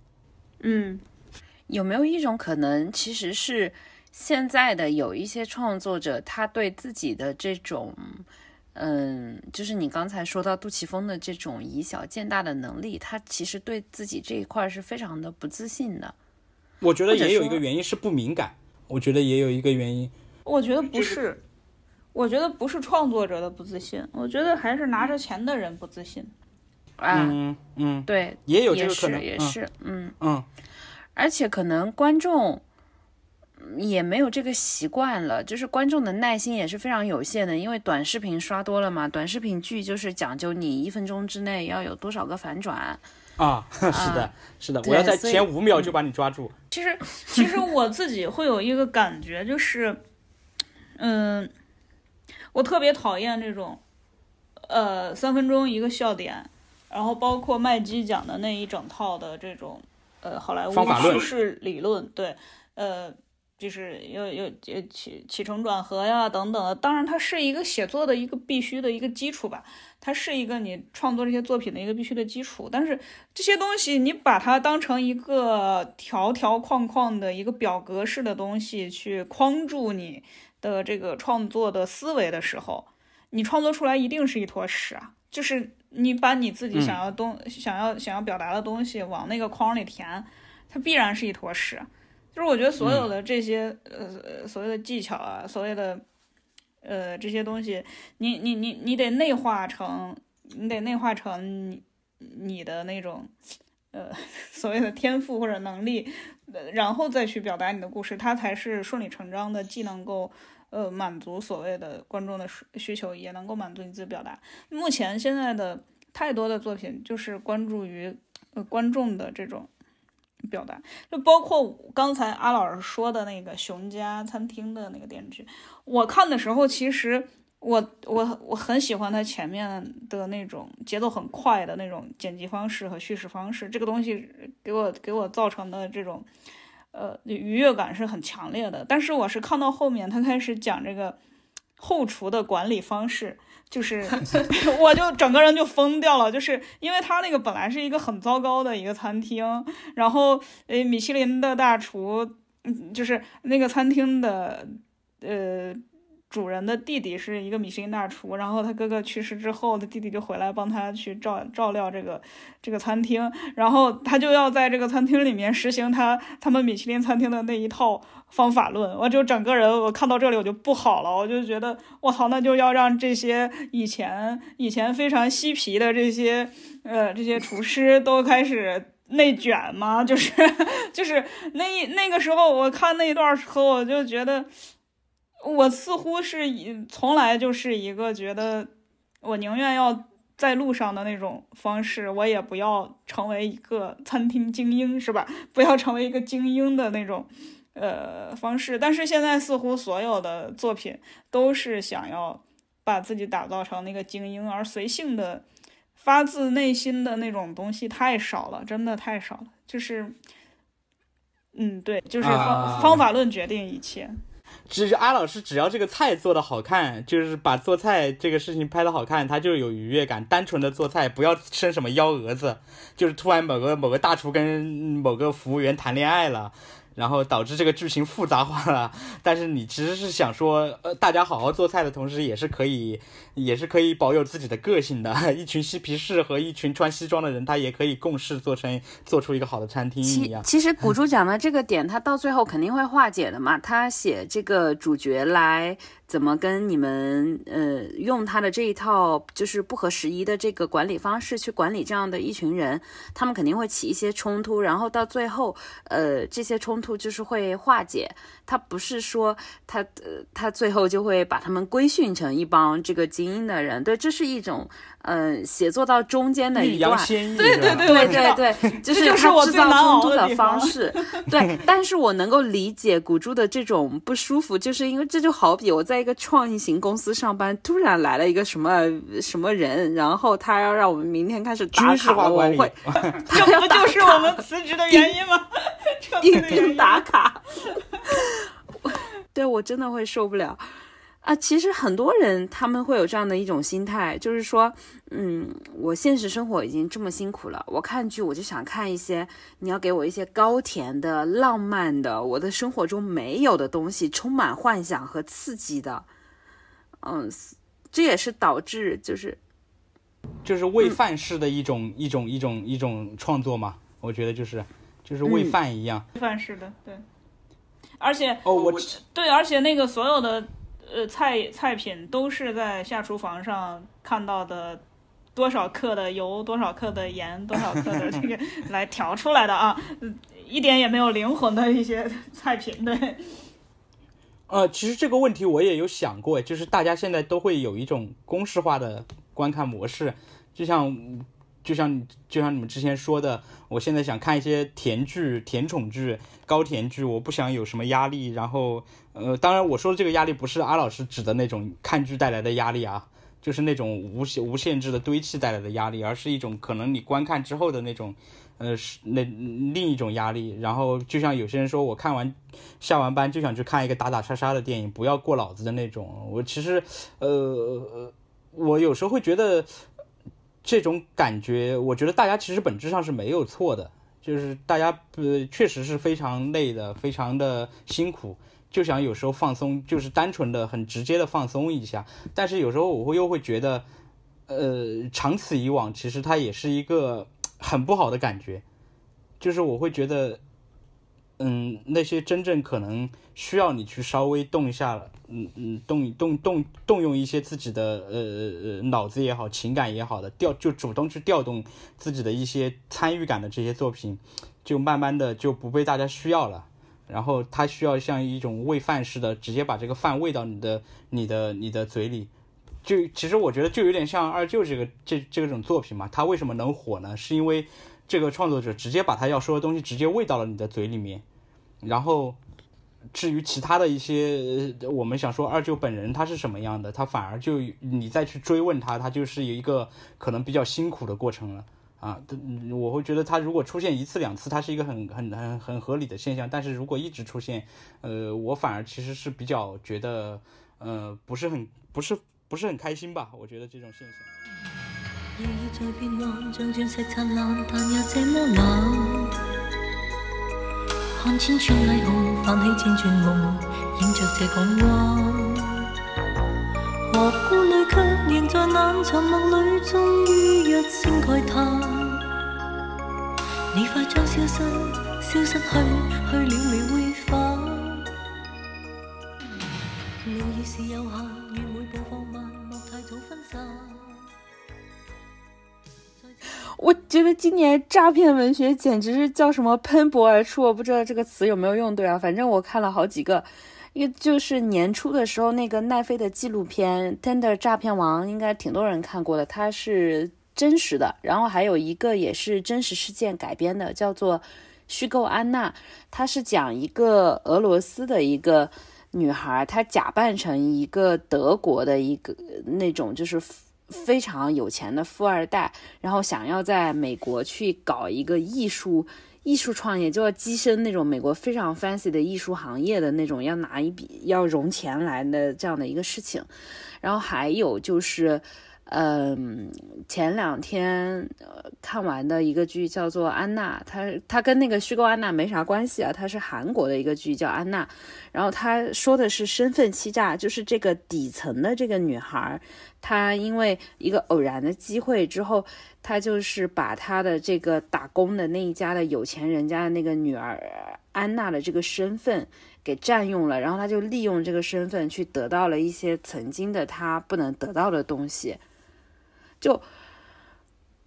嗯，有没有一种可能，其实是现在的有一些创作者，他对自己的这种，嗯，就是你刚才说到杜琪峰的这种以小见大的能力，他其实对自己这一块是非常的不自信的。我觉得也有一个原因是不敏感，我觉得也有一个原因。我觉得不是，我觉得不是创作者的不自信，我觉得还是拿着钱的人不自信。啊，嗯嗯，对，也有这个可能，嗯也是，嗯，嗯。而且可能观众嗯也没有这个习惯了，就是观众的耐心也是非常有限的，因为短视频刷多了嘛，短视频剧就是讲究你一分钟之内要有多少个反转。啊，是的，是的，我要在前五秒就把你抓住。其实，其实我自己会有一个感觉，就是，嗯，我特别讨厌这种，呃，三分钟一个笑点，然后包括麦基讲的那一整套的这种，呃，好莱坞叙事理论，对，呃，就是有有有起起承转合呀等等的。当然，它是一个写作的一个必须的一个基础吧，它是一个你创作这些作品的一个必须的基础。但是这些东西你把它当成一个条条框框的一个表格式的东西去框住你的这个创作的思维的时候，你创作出来一定是一坨屎啊！就是你把你自己想要东、想要想要表达的东西往那个框里填，它必然是一坨屎。就是我觉得所有的这些、呃所谓的技巧啊，所谓的呃这些东西，你你你你得内化成，你得内化成你你的那种呃 所谓的天赋或者能力，呃然后再去表达你的故事，它才是顺理成章的，既能够呃满足所谓的观众的需需求，也能够满足你自己表达。目前现在的太多的作品就是关注于呃观众的这种表达，就包括刚才阿老师说的那个熊家餐厅的那个电视剧，我看的时候其实。我我我很喜欢它前面的那种节奏很快的那种剪辑方式和叙事方式，这个东西给我给我造成的这种呃愉悦感是很强烈的。但是我是看到后面他开始讲这个后厨的管理方式，就是 我就整个人就疯掉了，就是因为他那个本来是一个很糟糕的一个餐厅，然后诶米其林的大厨，嗯，就是那个餐厅的呃。主人的弟弟是一个米其林大厨，然后他哥哥去世之后，他弟弟就回来帮他去照照料这个这个餐厅，然后他就要在这个餐厅里面实行他他们米其林餐厅的那一套方法论。我就整个人我看到这里我就不好了，我就觉得我操，那就要让这些以前以前非常嬉皮的这些呃这些厨师都开始内卷吗？就是就是那一那个时候我看那一段时候，我就觉得。我似乎是以从来就是一个觉得，我宁愿要在路上的那种方式，我也不要成为一个餐厅精英，是吧？不要成为一个精英的那种，呃方式。但是现在似乎所有的作品都是想要把自己打造成那个精英，而随性的、发自内心的那种东西太少了，真的太少了。就是，嗯，对，就是方、方法论决定一切。只是阿老师，只要这个菜做的好看，就是把做菜这个事情拍的好看，他就有愉悦感。单纯的做菜，不要生什么幺蛾子，就是突然某个某个大厨跟某个服务员谈恋爱了。然后导致这个剧情复杂化了，但是你其实是想说，呃，大家好好做菜的同时，也是可以，也是可以保有自己的个性的。一群嬉皮士和一群穿西装的人，他也可以共事做成做出一个好的餐厅一样。其实古珠讲的这个点，他到最后肯定会化解的嘛。他写这个主角来。怎么跟你们呃用他的这一套就是不合时宜的这个管理方式去管理这样的一群人，他们肯定会起一些冲突，然后到最后呃这些冲突就是会化解。他不是说他呃他最后就会把他们规训成一帮这个精英的人，对，这是一种呃写作到中间的一段，对对对对对对，就是他制造冲突的方式。对，但是我能够理解古珠的这种不舒服，就是因为这就好比我在。一个创意型公司上班，突然来了一个什么什么人，然后他要让我们明天开始打卡，我会，这不就是我们辞职的原因吗？一天打卡，对我真的会受不了啊！其实很多人他们会有这样的一种心态，就是说，嗯，我现实生活已经这么辛苦了，我看剧我就想看一些你要给我一些高甜的、浪漫的，我的生活中没有的东西，充满幻想和刺激的。嗯，这也是导致就是就是喂饭式的一种一种一种一种创作嘛，我觉得就是就是喂饭一样，喂饭式的对，而且哦我对，而且那个所有的。呃，菜菜品都是在下厨房上看到的，多少克的油，多少克的盐，多少克的这个 来调出来的啊，一点也没有灵魂的一些菜品，对。呃，其实这个问题我也有想过，就是大家现在都会有一种公式化的观看模式，就像。就像就像你们之前说的，我现在想看一些甜剧、甜宠剧、高甜剧，我不想有什么压力。然后，呃，当然我说的这个压力不是阿老师指的那种看剧带来的压力啊，就是那种无限无限制的堆砌带来的压力，而是一种可能你观看之后的那种，呃是那另一种压力。然后就像有些人说我看完下完班就想去看一个打打杀杀的电影，不要过脑子的那种。我其实呃我有时候会觉得这种感觉，我觉得大家其实本质上是没有错的。就是大家呃确实是非常累的，非常的辛苦，就想有时候放松，就是单纯的很直接的放松一下。但是有时候我会又会觉得，呃，长此以往，其实它也是一个很不好的感觉。就是我会觉得，嗯，那些真正可能需要你去稍微动一下，嗯嗯，动动动动用一些自己的呃呃脑子也好，情感也好的调，就主动去调动自己的一些参与感的这些作品，就慢慢的就不被大家需要了。然后它需要像一种喂饭似的，直接把这个饭喂到你的、你的、你的嘴里。就其实我觉得就有点像二舅这个这这种作品嘛，它为什么能火呢？是因为这个创作者直接把他要说的东西直接喂到了你的嘴里面，然后至于其他的一些，我们想说二舅本人他是什么样的，他反而就你再去追问他，他就是一个可能比较辛苦的过程了。啊，我会觉得他如果出现一次两次，他是一个很很很很合理的现象。但是如果一直出现，呃，我反而其实是比较觉得，呃，不是很不是不是很开心吧？我觉得这种现象。夜已在變幻，像鑽石燦爛，但又這麼冷。看千串霓虹，泛起千串夢，映着這港湾。何故淚卻仍在冷沉默裏，終於一聲慨嘆。你快將消失，消失去，去了未會返。路已是有限，愿每步放慢，莫太早分散。我觉得今年诈骗文学简直是叫什么喷薄而出，我不知道这个词有没有用对啊。反正我看了好几个，一个就是年初的时候那个奈飞的纪录片《Tender 诈骗王》，应该挺多人看过的，它是真实的。然后还有一个也是真实事件改编的，叫做《虚构安娜》，它是讲一个俄罗斯的一个女孩，她假扮成一个德国的一个那种就是。非常有钱的富二代，然后想要在美国去搞一个艺术艺术创业，就要跻身那种美国非常 fancy 的艺术行业的那种，要拿一笔要融钱来的这样的一个事情。然后还有就是，嗯，前两天呃看完的一个剧叫做《安娜》，它它跟那个虚构安娜没啥关系啊，它是韩国的一个剧叫《安娜》，然后他说的是身份欺诈，就是这个底层的这个女孩。她因为一个偶然的机会之后，她就是把她的这个打工的那一家的有钱人家的那个女儿安娜的这个身份给占用了，然后她就利用这个身份去得到了一些曾经的她不能得到的东西，就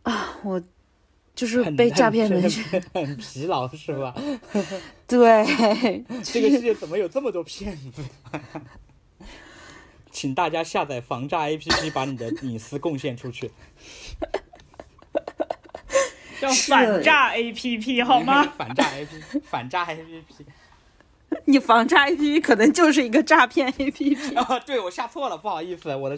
啊，我就是很被诈骗文很学，很很疲劳是吧？对，这个世界怎么有这么多骗子？请大家下载防诈 APP，把你的 隐私贡献出去，叫反诈 APP 好吗？反诈 APP，反诈 APP。你防诈 APP 可能就是一个诈骗 APP。啊，对我下错了，不好意思，我的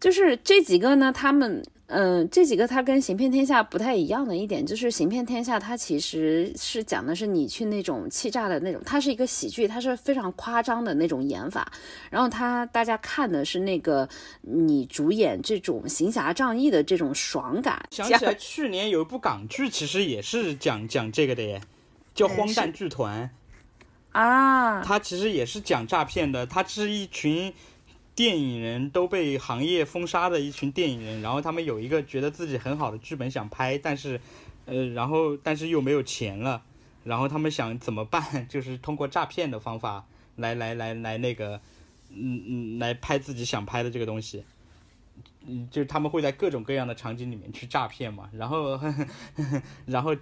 就是这几个呢，他们，嗯、这几个它跟《行骗天下》不太一样的一点，就是《行骗天下》它其实是讲的是你去那种欺诈的那种，它是一个喜剧，它是非常夸张的那种演法，然后它大家看的是那个你主演这种行侠仗义的这种爽感，想起来 去年有一部港剧，其实也是讲讲这个的耶，叫《荒诞剧团》。啊，它其实也是讲诈骗的，它是一群电影人都被行业封杀的一群电影人，然后他们有一个觉得自己很好的剧本想拍，但是，呃，然后但是又没有钱了，然后他们想怎么办？就是通过诈骗的方法来来来来那个，嗯嗯，来拍自己想拍的这个东西。嗯，就他们会在各种各样的场景里面去诈骗嘛，然后，呵 呵然后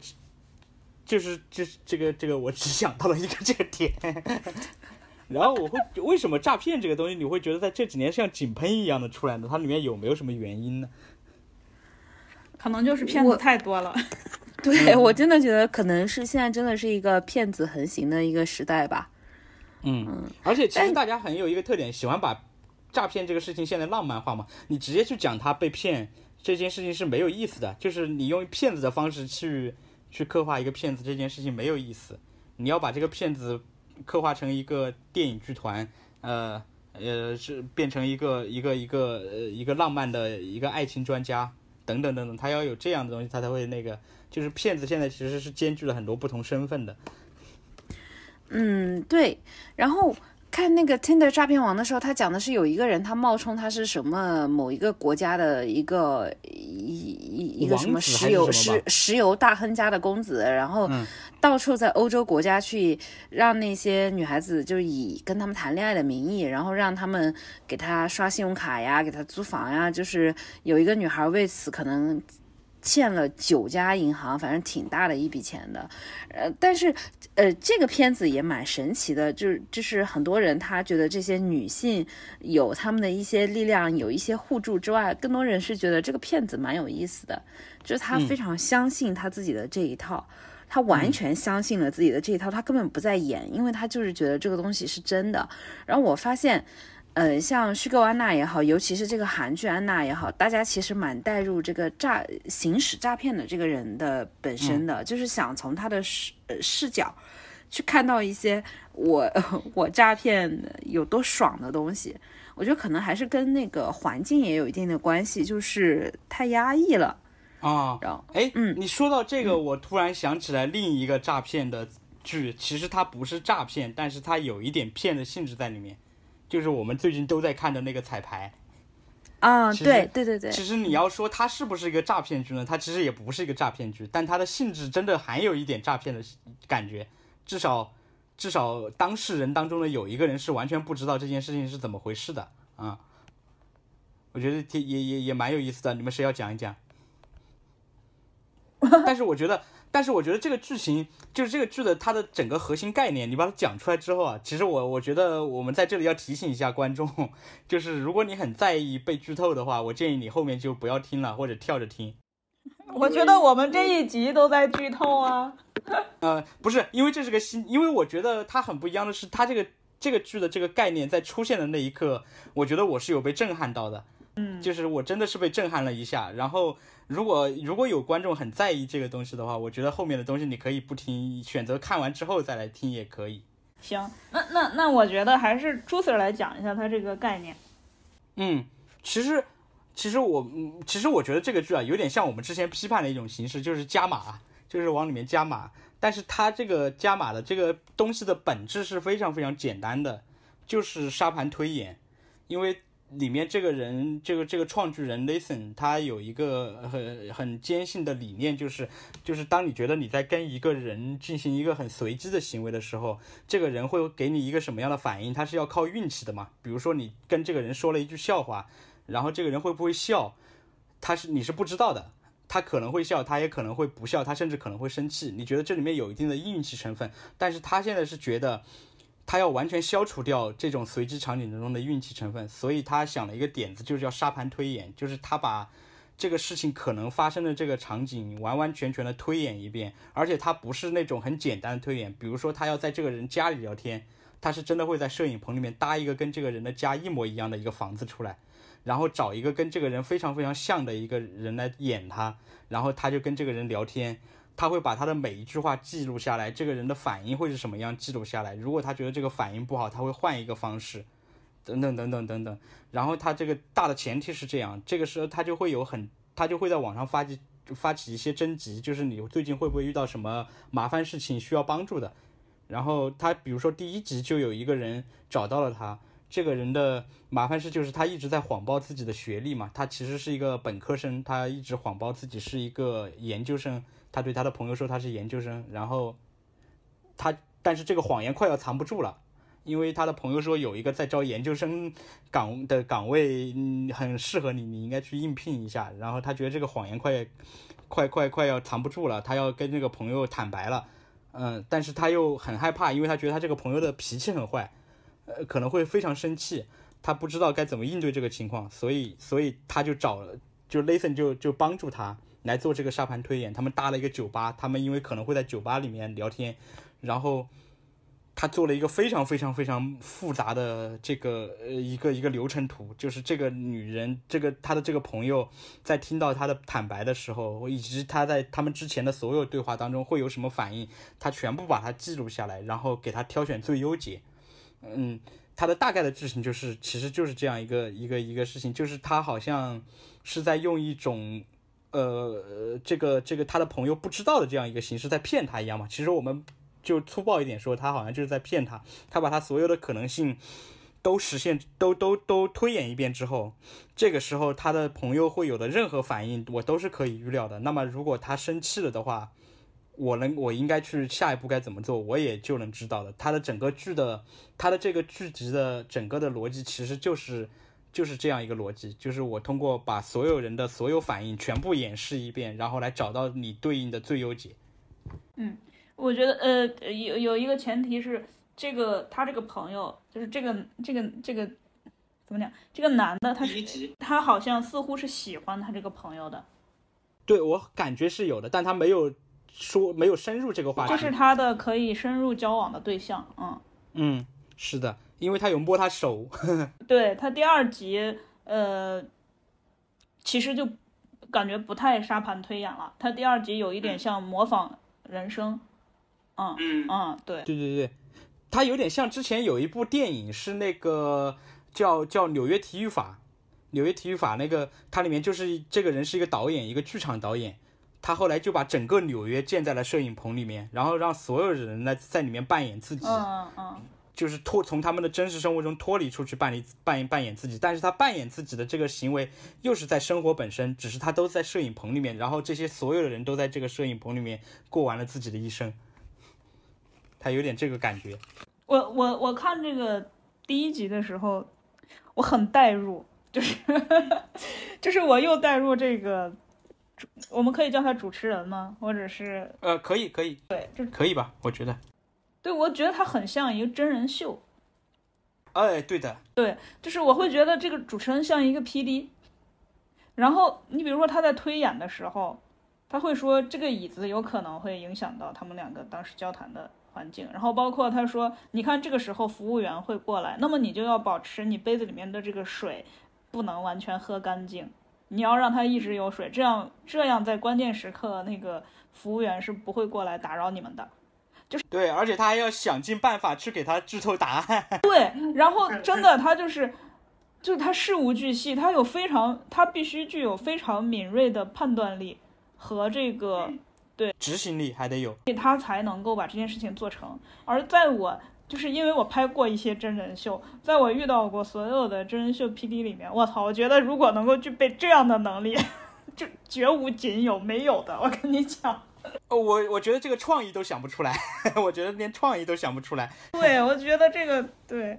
就是就是这个这个，我只想到了一个这个点，然后我会为什么诈骗这个东西，你会觉得在这几年像井喷一样的出来呢？它里面有没有什么原因呢？可能就是骗子太多了。对我真的觉得可能是现在真的是一个骗子横行的一个时代吧。嗯，而且其实大家很有一个特点，喜欢把诈骗这个事情现在浪漫化嘛。你直接去讲他被骗，这件事情是没有意思的，就是你用骗子的方式去去刻画一个骗子这件事情没有意思，你要把这个骗子刻画成一个电影剧团，呃呃是变成一个一个一个呃一个浪漫的一个爱情专家等等等等，他要有这样的东西，他才会那个，就是骗子现在其实是兼具了很多不同身份的，嗯，对。然后看那个 Tinder 诈骗王的时候，他讲的是有一个人，他冒充他是什么某一个国家的一个一一一个什么石油石石油大亨家的公子，然后嗯到处在欧洲国家去让那些女孩子就是以跟他们谈恋爱的名义，然后让他们给他刷信用卡呀，给他租房呀，就是有一个女孩为此可能。欠了九家银行，反正挺大的一笔钱的，呃，但是呃，这个片子也蛮神奇的，就是就是很多人他觉得这些女性有他们的一些力量，有一些互助之外，更多人是觉得这个骗子蛮有意思的，就是他非常相信他自己的这一套。他完全相信了自己的这一套，他根本不在演，因为他就是觉得这个东西是真的。然后我发现，呃，像虚构安娜也好，尤其是这个韩剧安娜也好，大家其实蛮带入这个诈行使诈骗的这个人的本身的，就是想从他的视呃视角去看到一些我我诈骗有多爽的东西。我觉得可能还是跟那个环境也有一定的关系，就是太压抑了。啊，然后哎，嗯你说到这个，我突然想起来另一个诈骗的剧，其实它不是诈骗，但是它有一点骗的性质在里面，就是我们最近都在看的那个彩排。啊，对对对对，其实你要说它是不是一个诈骗剧呢？它其实也不是一个诈骗剧，但它的性质真的还有一点诈骗的感觉，至少至少当事人当中的有一个人是完全不知道这件事情是怎么回事的啊。我觉得挺也也也蛮有意思的，你们谁要讲一讲？但是我觉得，但是我觉得这个剧情就是这个剧的它的整个核心概念，你把它讲出来之后啊，其实我我觉得我们在这里要提醒一下观众，就是如果你很在意被剧透的话，我建议你后面就不要听了，或者跳着听。我觉得我们这一集都在剧透啊。呃，不是，因为这是个新，因为我觉得它很不一样的是，它这个这个剧的这个概念在出现的那一刻，我觉得我是有被震撼到的。嗯，就是我真的是被震撼了一下。然后，如果如果有观众很在意这个东西的话，我觉得后面的东西你可以不听，选择看完之后再来听也可以。行，那那那我觉得还是朱 Sir 来讲一下他这个概念。嗯，其实其实我嗯，其实我觉得这个剧啊，有点像我们之前批判的一种形式，就是加码，就是往里面加码。但是它这个加码的这个东西的本质是非常非常简单的，就是沙盘推演。因为里面这个人，这个这个创剧人 Nathan，他有一个很很坚信的理念，就是就是当你觉得你在跟一个人进行一个很随机的行为的时候，这个人会给你一个什么样的反应？他是要靠运气的嘛。比如说你跟这个人说了一句笑话，然后这个人会不会笑，他是你是不知道的。他可能会笑，他也可能会不笑，他甚至可能会生气。你觉得这里面有一定的运气成分，但是他现在是觉得他要完全消除掉这种随机场景中的运气成分，所以他想了一个点子，就是叫沙盘推演，就是他把这个事情可能发生的这个场景完完全全的推演一遍，而且他不是那种很简单的推演，比如说他要在这个人家里聊天，他是真的会在摄影棚里面搭一个跟这个人的家一模一样的一个房子出来。然后找一个跟这个人非常非常像的一个人来演他，然后他就跟这个人聊天，他会把他的每一句话记录下来，这个人的反应会是什么样记录下来。如果他觉得这个反应不好，他会换一个方式，等等等等等等。然后他这个大的前提是这样，这个时候他就会有很，他就会在网上发起发起一些征集，就是你最近会不会遇到什么麻烦事情需要帮助的。然后他比如说第一集就有一个人找到了他。这个人的麻烦事就是他一直在谎报自己的学历嘛，他其实是一个本科生，他一直谎报自己是一个研究生，他对他的朋友说他是研究生，然后他但是这个谎言快要藏不住了，因为他的朋友说有一个在招研究生岗的岗位，嗯，很适合你，你应该去应聘一下，然后他觉得这个谎言快快快快要藏不住了，他要跟这个朋友坦白了，嗯，但是他又很害怕，因为他觉得他这个朋友的脾气很坏。呃，可能会非常生气，他不知道该怎么应对这个情况，所以，所以他就找了，就 Nathan 就就帮助他来做这个沙盘推演。他们搭了一个酒吧，他们因为可能会在酒吧里面聊天，然后他做了一个非常非常非常复杂的这个呃一个一个流程图，就是这个女人，这个她的这个朋友在听到他的坦白的时候，以及他在他们之前的所有对话当中会有什么反应，他全部把它记录下来，然后给他挑选最优解。嗯，他的大概的剧情就是，其实就是这样一个一个一个事情，就是他好像是在用一种。呃，这个这个他的朋友不知道的这样一个形式在骗他一样嘛？其实我们就粗暴一点说，他好像就是在骗他。他把他所有的可能性都实现，都都都推演一遍之后，这个时候他的朋友会有的任何反应，我都是可以预料的。那么如果他生气了的话，我能我应该去下一步该怎么做，我也就能知道了。它的整个剧的，它的这个剧集的整个的逻辑其实就是。就是这样一个逻辑，就是我通过把所有人的所有反应全部演示一遍，然后来找到你对应的最优解。嗯我觉得呃有有一个前提是这个他这个朋友就是这个这个这个怎么讲？这个男的他是他好像似乎是喜欢他这个朋友的，对我感觉是有的，但他没有说没有深入这个话题。就是他的可以深入交往的对象。嗯，嗯，是的，因为他有摸他手。对他第二集呃其实就感觉不太沙盘推演了，他第二集有一点像模仿人生。嗯嗯嗯，对。对对对，他有点像之前有一部电影是那个叫叫《纽约体育法》，纽约体育法那个，它里面就是这个人是一个导演，一个剧场导演，他后来就把整个纽约建在了摄影棚里面，然后让所有人呢在里面扮演自己，嗯嗯就是脱从他们的真实生活中脱离出去扮演扮演扮演自己，但是他扮演自己的这个行为又是在生活本身，只是他都在摄影棚里面，然后这些所有的人都在这个摄影棚里面过完了自己的一生，他有点这个感觉。我我我看这个第一集的时候，我很代入，就是 就是我又代入这个，主我们可以叫他主持人吗？或者是呃，可以可以，对，就可以吧？我觉得，对我觉得他很像一个真人秀，哎，对的，对，就是我会觉得这个主持人像一个 PD，然后你比如说他在推演的时候，他会说这个椅子有可能会影响到他们两个当时交谈的环境，然后包括他说，你看这个时候服务员会过来，那么你就要保持你杯子里面的这个水不能完全喝干净，你要让它一直有水，这样这样在关键时刻那个服务员是不会过来打扰你们的。就是对，而且他还要想尽办法去给他剧透答案。对，然后真的他就是，就是他事无巨细，他有非常，他必须具有非常敏锐的判断力和这个对，执行力还得有。他才能够把这件事情做成。而在我就是因为我拍过一些真人秀，在我遇到过所有的真人秀 PD 里面，我操，我觉得如果能够具备这样的能力，就绝无仅有，没有的。我跟你讲。哦，我我觉得这个创意都想不出来，我觉得连创意都想不出来。对，我觉得这个对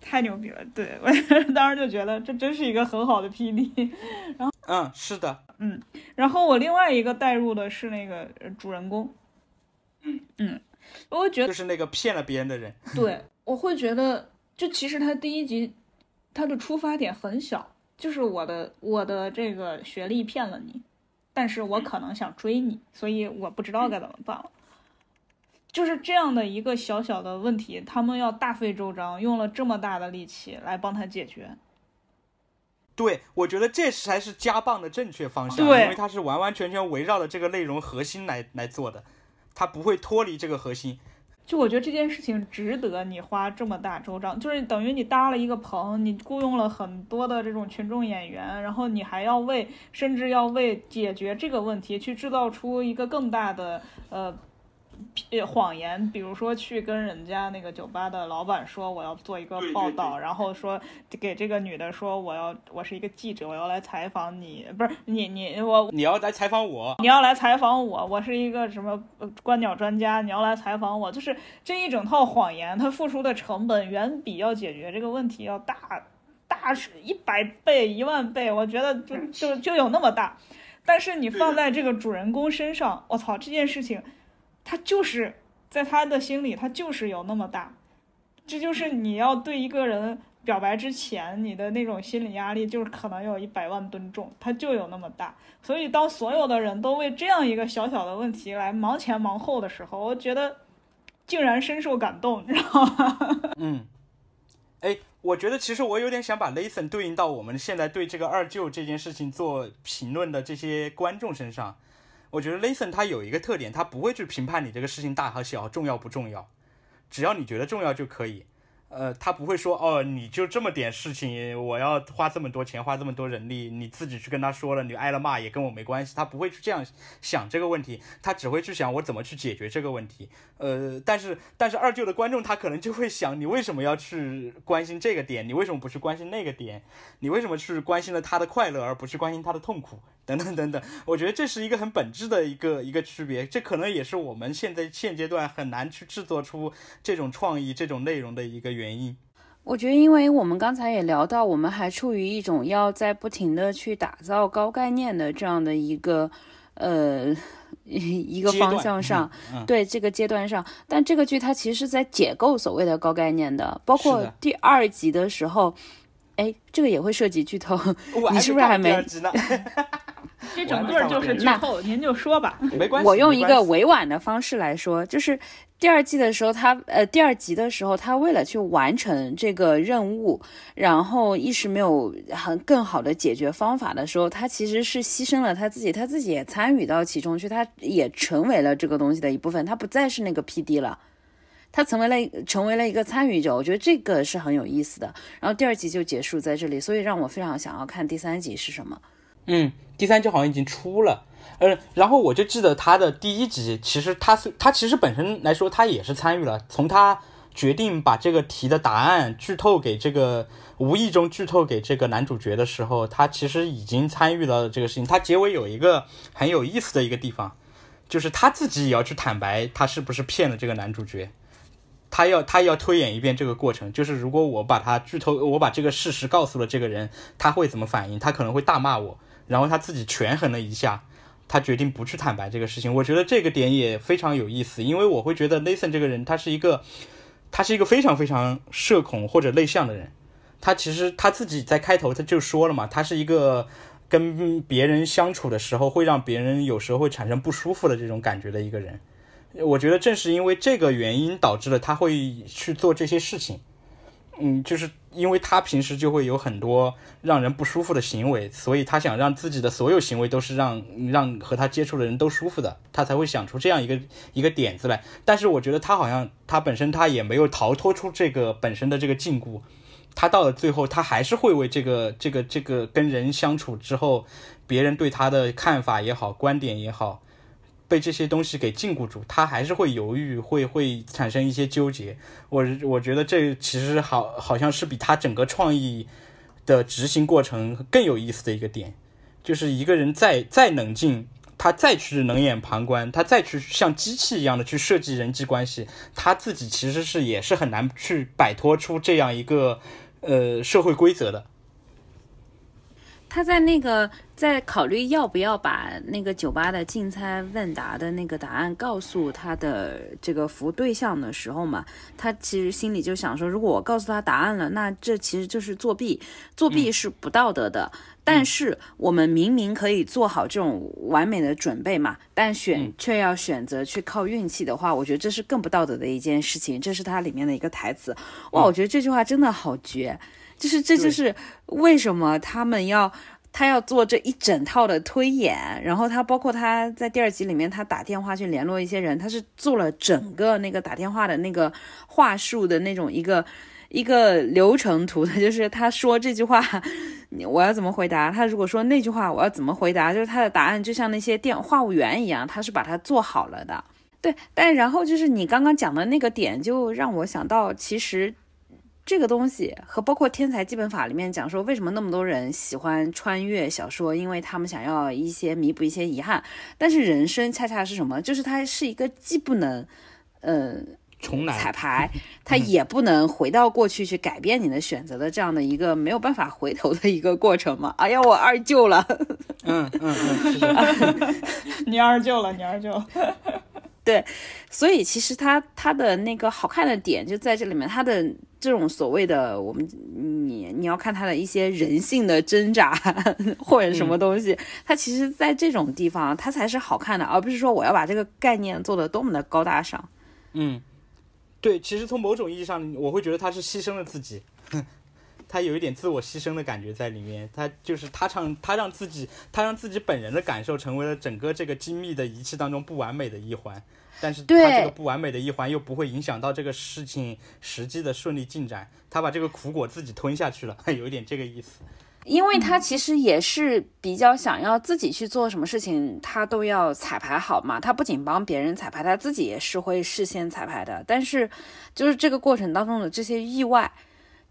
太牛逼了。对 我当时就觉得这真是一个很好的 PD。然后嗯，是的，嗯然后我另外一个带入的是那个呃主人公，嗯嗯，我会觉得就是那个骗了别人的人。对，我会觉得就其实他第一集他的出发点很小，就是我的我的这个学历骗了你，但是我可能想追你，所以我不知道该怎么办了。就是这样的一个小小的问题，他们要大费周章，用了这么大的力气来帮他解决。对，我觉得这才是加棒的正确方向，对因为它是完完全全围绕着这个内容核心来来做的，它不会脱离这个核心。就我觉得这件事情值得你花这么大周章，就是等于你搭了一个棚，你雇佣了很多的这种群众演员，然后你还要为甚至要为解决这个问题去制造出一个更大的呃呃谎言，比如说去跟人家那个酒吧的老板说我要做一个报道，然后说给这个女的说我要我是一个记者，我要来采访你，不是你你我你要来采访我，你要来采访我，我是一个什么呃观鸟专家，你要来采访我，就是这一整套谎言，它付出的成本远比要解决这个问题要大，大是一百倍、一万倍，我觉得就就就有那么大。但是你放在这个主人公身上，我操，这件事情，他就是在他的心里，他就是有那么大。这就是你要对一个人表白之前，你的那种心理压力，就是可能有一百万吨重，他就有那么大。所以，当所有的人都为这样一个小小的问题来忙前忙后的时候，我觉得竟然深受感动，你知道吗？嗯，哎，我觉得其实我有点想把 Lathan 对应到我们现在对这个二舅这件事情做评论的这些观众身上。我觉得 Lathan 他有一个特点，他不会去评判你这个事情大和小、重要不重要，只要你觉得重要就可以。呃，他不会说哦，你就这么点事情，我要花这么多钱，花这么多人力，你自己去跟他说了，你挨了骂也跟我没关系。他不会去这样想这个问题，他只会去想我怎么去解决这个问题。呃，但是但是二舅的观众他可能就会想，你为什么要去关心这个点？你为什么不去关心那个点？你为什么去关心了他的快乐，而不去关心他的痛苦？等等等等。我觉得这是一个很本质的一个一个区别，这可能也是我们现在现阶段很难去制作出这种创意、这种内容的一个原因。我觉得，因为我们刚才也聊到，我们还处于一种要在不停的去打造高概念的这样的一个呃一个方向上，嗯嗯对这个阶段上。但这个剧它其实是在解构所谓的高概念的，包括第二集的时候，哎，这个也会涉及剧透，我你是不是还没？这整个就是剧透，您就说吧。没关系，我用一个委婉的方式来说，就是第二季的时候他，呃第二集的时候，他为了去完成这个任务，然后一时没有很更好的解决方法的时候，他其实是牺牲了他自己，他自己也参与到其中去，他也成为了这个东西的一部分，他不再是那个 PD 了。他成为了成为了一个参与者，我觉得这个是很有意思的。然后第二集就结束在这里，所以让我非常想要看第三集是什么。嗯，第三集好像已经出了，呃，然后我就记得他的第一集，其实他是他其实本身来说他也是参与了，从他决定把这个题的答案剧透给这个无意中剧透给这个男主角的时候，他其实已经参与了这个事情。他结尾有一个很有意思的一个地方，就是他自己也要去坦白他是不是骗了这个男主角。他要他要推演一遍这个过程，就是如果我把他剧透，我把这个事实告诉了这个人，他会怎么反应？他可能会大骂我，然后他自己权衡了一下，他决定不去坦白这个事情。我觉得这个点也非常有意思，因为我会觉得 Nathan 这个人，他是一个，他是一个非常非常社恐或者内向的人。他其实他自己在开头他就说了嘛，他是一个跟别人相处的时候会让别人有时候会产生不舒服的这种感觉的一个人。我觉得正是因为这个原因，导致了他会去做这些事情。嗯，就是因为他平时就会有很多让人不舒服的行为，所以他想让自己的所有行为都是让让和他接触的人都舒服的，他才会想出这样一个一个点子来。但是我觉得他好像他本身他也没有逃脱出这个本身的这个禁锢，他到了最后，他还是会为这个这个这个跟人相处之后，别人对他的看法也好，观点也好。被这些东西给禁锢住，他还是会犹豫，会会产生一些纠结。我我觉得这其实好好像是比他整个创意的执行过程更有意思的一个点，就是一个人再再冷静，他再去冷眼旁观，他再去像机器一样的去设计人际关系，他自己其实是也是很难去摆脱出这样一个呃社会规则的。他在那个在考虑要不要把那个酒吧的竞猜问答的那个答案告诉他的这个服务对象的时候嘛，他其实心里就想说，如果我告诉他答案了，那这其实就是作弊，作弊是不道德的。但是我们明明可以做好这种完美的准备嘛，但选却要选择去靠运气的话，我觉得这是更不道德的一件事情。这是它里面的一个台词，哇，我觉得这句话真的好绝。就是这就是为什么他们要他要做这一整套的推演，然后他包括他在第二集里面，他打电话去联络一些人，他是做了整个那个打电话的那个话术的那种一个一个流程图的，就是他说这句话，我要怎么回答？他如果说那句话，我要怎么回答？就是他的答案就像那些电话务员一样，他是把它做好了的。对，但然后就是你刚刚讲的那个点，就让我想到，其实。这个东西和包括《天才基本法》里面讲说，为什么那么多人喜欢穿越小说，因为他们想要一些弥补一些遗憾。但是人生恰恰是什么？就是它是一个既不能，呃，重来彩排，它也不能回到过去去改变你的选择的这样的一个没有办法回头的一个过程嘛。哎呀，我二舅了。嗯嗯嗯，是的。你二舅了，你二舅。对，所以其实它它的那个好看的点就在这里面，它的这种所谓的我们你你要看它的一些人性的挣扎或者什么东西，它其实在这种地方它才是好看的，而不是说我要把这个概念做的多么的高大上。嗯，对，其实从某种意义上，我会觉得他是牺牲了自己，他有一点自我牺牲的感觉在里面。他就是他唱他让自己，他让自己本人的感受成为了整个这个精密的仪器当中不完美的一环，但是他这个不完美的一环又不会影响到这个事情实际的顺利进展，他把这个苦果自己吞下去了，有一点这个意思。因为他其实也是比较想要自己去做什么事情，他都要彩排好嘛。他不仅帮别人彩排，他自己也是会事先彩排的。但是，就是这个过程当中的这些意外，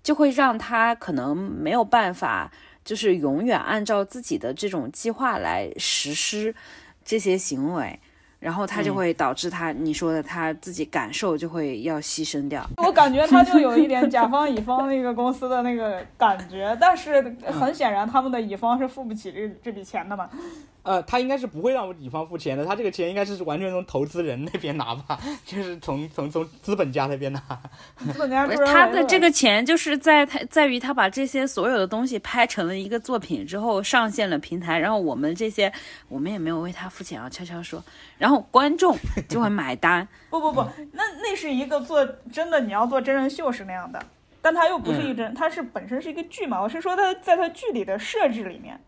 就会让他可能没有办法，就是永远按照自己的这种计划来实施这些行为，然后他就会导致他、你说的他自己感受就会要牺牲掉。我感觉他就有一点甲方乙方那个公司的那个感觉，但是很显然他们的乙方是付不起这这笔钱的嘛。呃，他应该是不会让乙方付钱的，他这个钱应该是完全从投资人那边拿吧，就是从从从资本家那边拿。资本家 不是他的这个钱，就是在他在于他把这些所有的东西拍成了一个作品之后上线了平台，然后我们这些我们也没有为他付钱啊，悄悄说，然后观众就会买单。不不不，那那是一个做真的，你要做真人秀是那样的，但他又不是一真，他是本身是一个剧嘛。我是说他在他剧里的设置里面，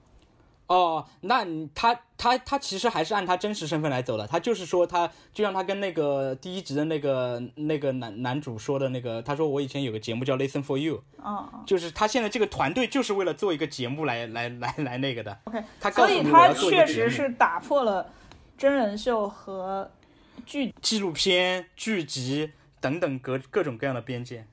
哦，那他他他其实还是按他真实身份来走的。他就是说他，就像他跟那个第一集的那个那个男男主说的那个，他说我以前有个节目叫 Listen for You，哦、就是他现在这个团队就是为了做一个节目来来来来那个的。OK，他告所以诉你我要做确实是打破了真人秀和剧纪录片、剧集等等各各种各样的边界。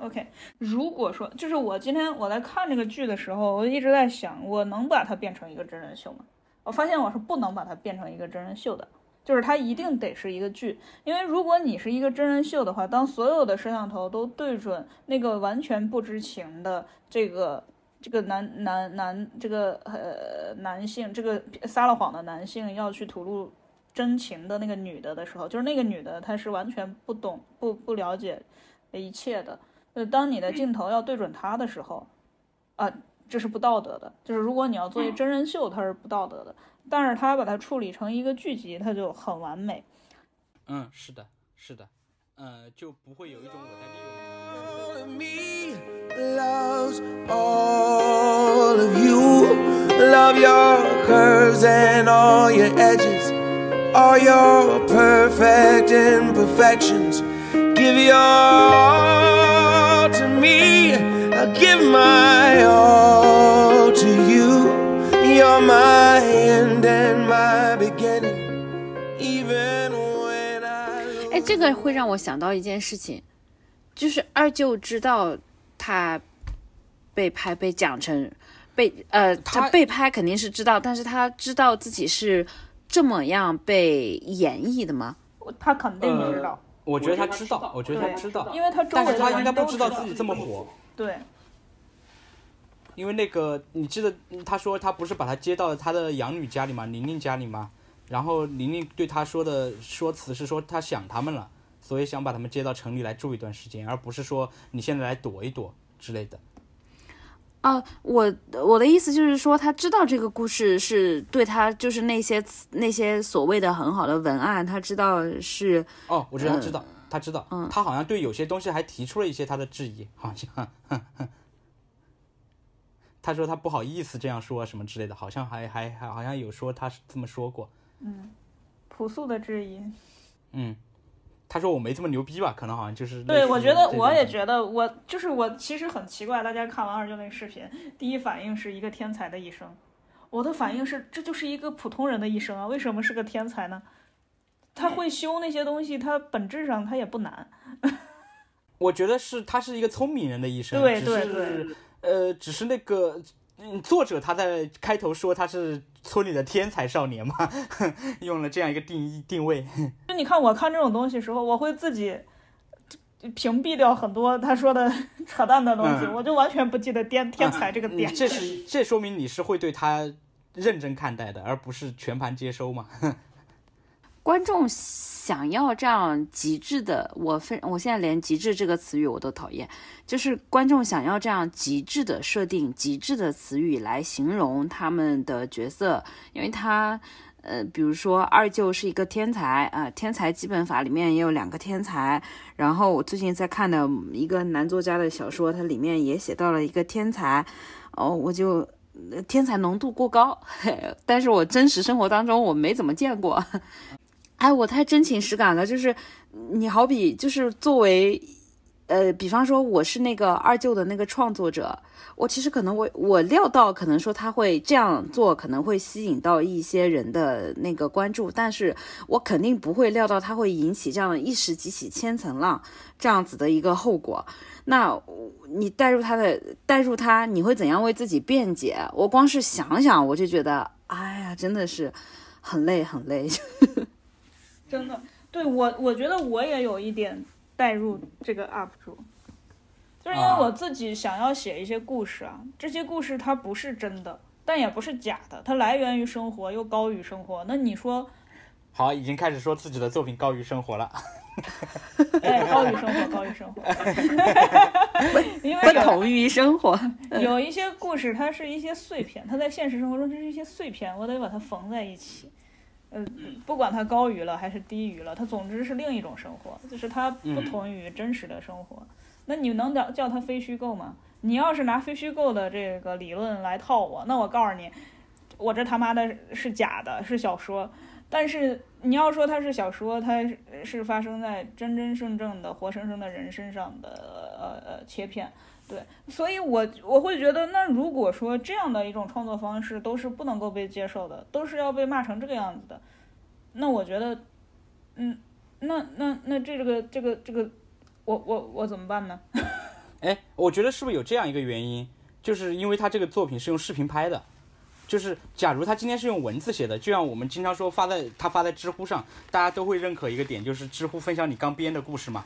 OK，如果说就是我今天我在看这个剧的时候，我一直在想，我能把它变成一个真人秀吗？我发现我是不能把它变成一个真人秀的，就是它一定得是一个剧，因为如果你是一个真人秀的话，当所有的摄像头都对准那个完全不知情的这个这个男男男这个呃男性这个撒了谎的男性要去吐露真情的那个女的的时候，就是那个女的她是完全不懂不不了解一切的。呃，当你的镜头要对准他的时候，啊，这是不道德的。就是如果你要做一真人秀，它是不道德的。但是他把它处理成一个剧集，它就很完美。嗯，是的，是的，呃，就不会有一种我在利用你。All me loves all of you. Love your curves and all your edges, all your perfect imperfections. Give your to me i give my all to you. You're my end and my beginning even when i 哎这个会让我想到一件事情就是二舅知道他被拍被讲成被呃他被拍肯定是知道但是他知道自己是这么样被演绎的吗？他肯定知道。我觉得他知道，我觉得他知道，因为他但是他应该不知道自己这么火。对，因为那个，你记得嗯他说他不是把他接到他的养女家里吗？玲玲家里吗？然后玲玲对他说的说辞是说他想他们了，所以想把他们接到城里来住一段时间，而不是说你现在来躲一躲之类的。啊，我我的意思就是说，他知道这个故事是对他就是那些那些所谓的很好的文案，他知道是哦，我知道，他知道，他知道，嗯。他好像对有些东西还提出了一些他的质疑，好像，他说他不好意思这样说什么之类的，好像还还还好像有说他是这么说过，嗯朴素的质疑。嗯，他说我没这么牛逼吧，可能好像就是对，我觉得我也觉得我就是我其实很奇怪，大家看完二舅那个视频，第一反应是一个天才的一生，我的反应是这就是一个普通人的一生啊，为什么是个天才呢？他会修那些东西，他本质上他也不难。我觉得是他是一个聪明人的一生，对对对呃，只是那个嗯，作者他在开头说他是村里的天才少年嘛，用了这样一个定义定位。就你看我看这种东西的时候，我会自己屏蔽掉很多他说的扯淡的东西，嗯我就完全不记得天 天才这个嗯点。这是这说明你是会对他认真看待的，而不是全盘接收嘛。观众想要这样极致的，我非我现在连“极致”这个词语我都讨厌，就是观众想要这样极致的设定、极致的词语来形容他们的角色，因为他呃，比如说二舅是一个天才啊、天才基本法里面也有两个天才。然后我最近在看的一个男作家的小说，它里面也写到了一个天才，哦，我就天才浓度过高，但是我真实生活当中我没怎么见过。哎，我太真情实感了，就是你好比就是作为，呃，比方说我是那个二舅的那个创作者，我其实可能我我料到可能说他会这样做，可能会吸引到一些人的那个关注，但是我肯定不会料到他会引起这样的一石激起千层浪这样子的一个后果。那你带入他的带入他，你会怎样为自己辩解？我光是想想我就觉得，哎呀，真的是很累很累。真的，对我我觉得我也有一点带入这个 UP 主，就是因为我自己想要写一些故事啊，这些故事它不是真的，但也不是假的，它来源于生活又高于生活。那你说，好，已经开始说自己的作品高于生活了。哎，高于生活，高于生活，因为有不同于生活。有一些故事，它是一些碎片，它在现实生活中就是一些碎片，我得把它缝在一起。呃，不管它高于了还是低于了，它总之是另一种生活，就是它不同于真实的生活。那你能叫叫它非虚构吗？你要是拿非虚构的这个理论来套我，那我告诉你，我这他妈的是假的，是小说。但是你要说它是小说，它是是发生在真真正正的活生生的人身上的呃呃切片，对，所以我我会觉得，那如果说这样的一种创作方式都是不能够被接受的，都是要被骂成这个样子的，那我觉得，嗯，那那那这个这个这个，我我我怎么办呢？哎，我觉得是不是有这样一个原因，就是因为他这个作品是用视频拍的，就是假如他今天是用文字写的，就像我们经常说发在他发在知乎上，大家都会认可一个点，就是知乎分享你刚编的故事嘛，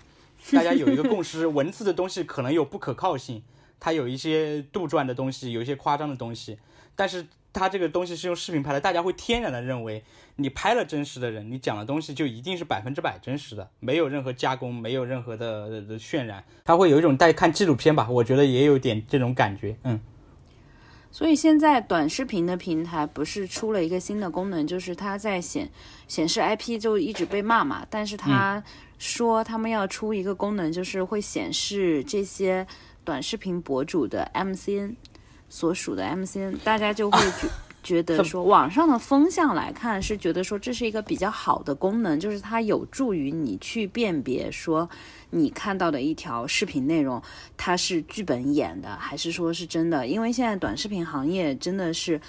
大家有一个共识，文字的东西可能有不可靠性，它有一些杜撰的东西，有一些夸张的东西，但是它这个东西是用视频拍的，大家会天然的认为你拍了真实的人，你讲的东西就一定是百分之百真实的，没有任何加工，没有任何的渲染，它会有一种带看纪录片吧，我觉得也有点这种感觉，嗯。所以现在短视频的平台不是出了一个新的功能，就是它在显显示 IP 就一直被骂嘛，但是他说他们要出一个功能，就是会显示这些短视频博主的 MCN 所属的 MCN，大家就会觉。觉得说网上的风向来看是觉得说这是一个比较好的功能，就是它有助于你去辨别说你看到的一条视频内容它是剧本演的还是说是真的，因为现在短视频行业真的是。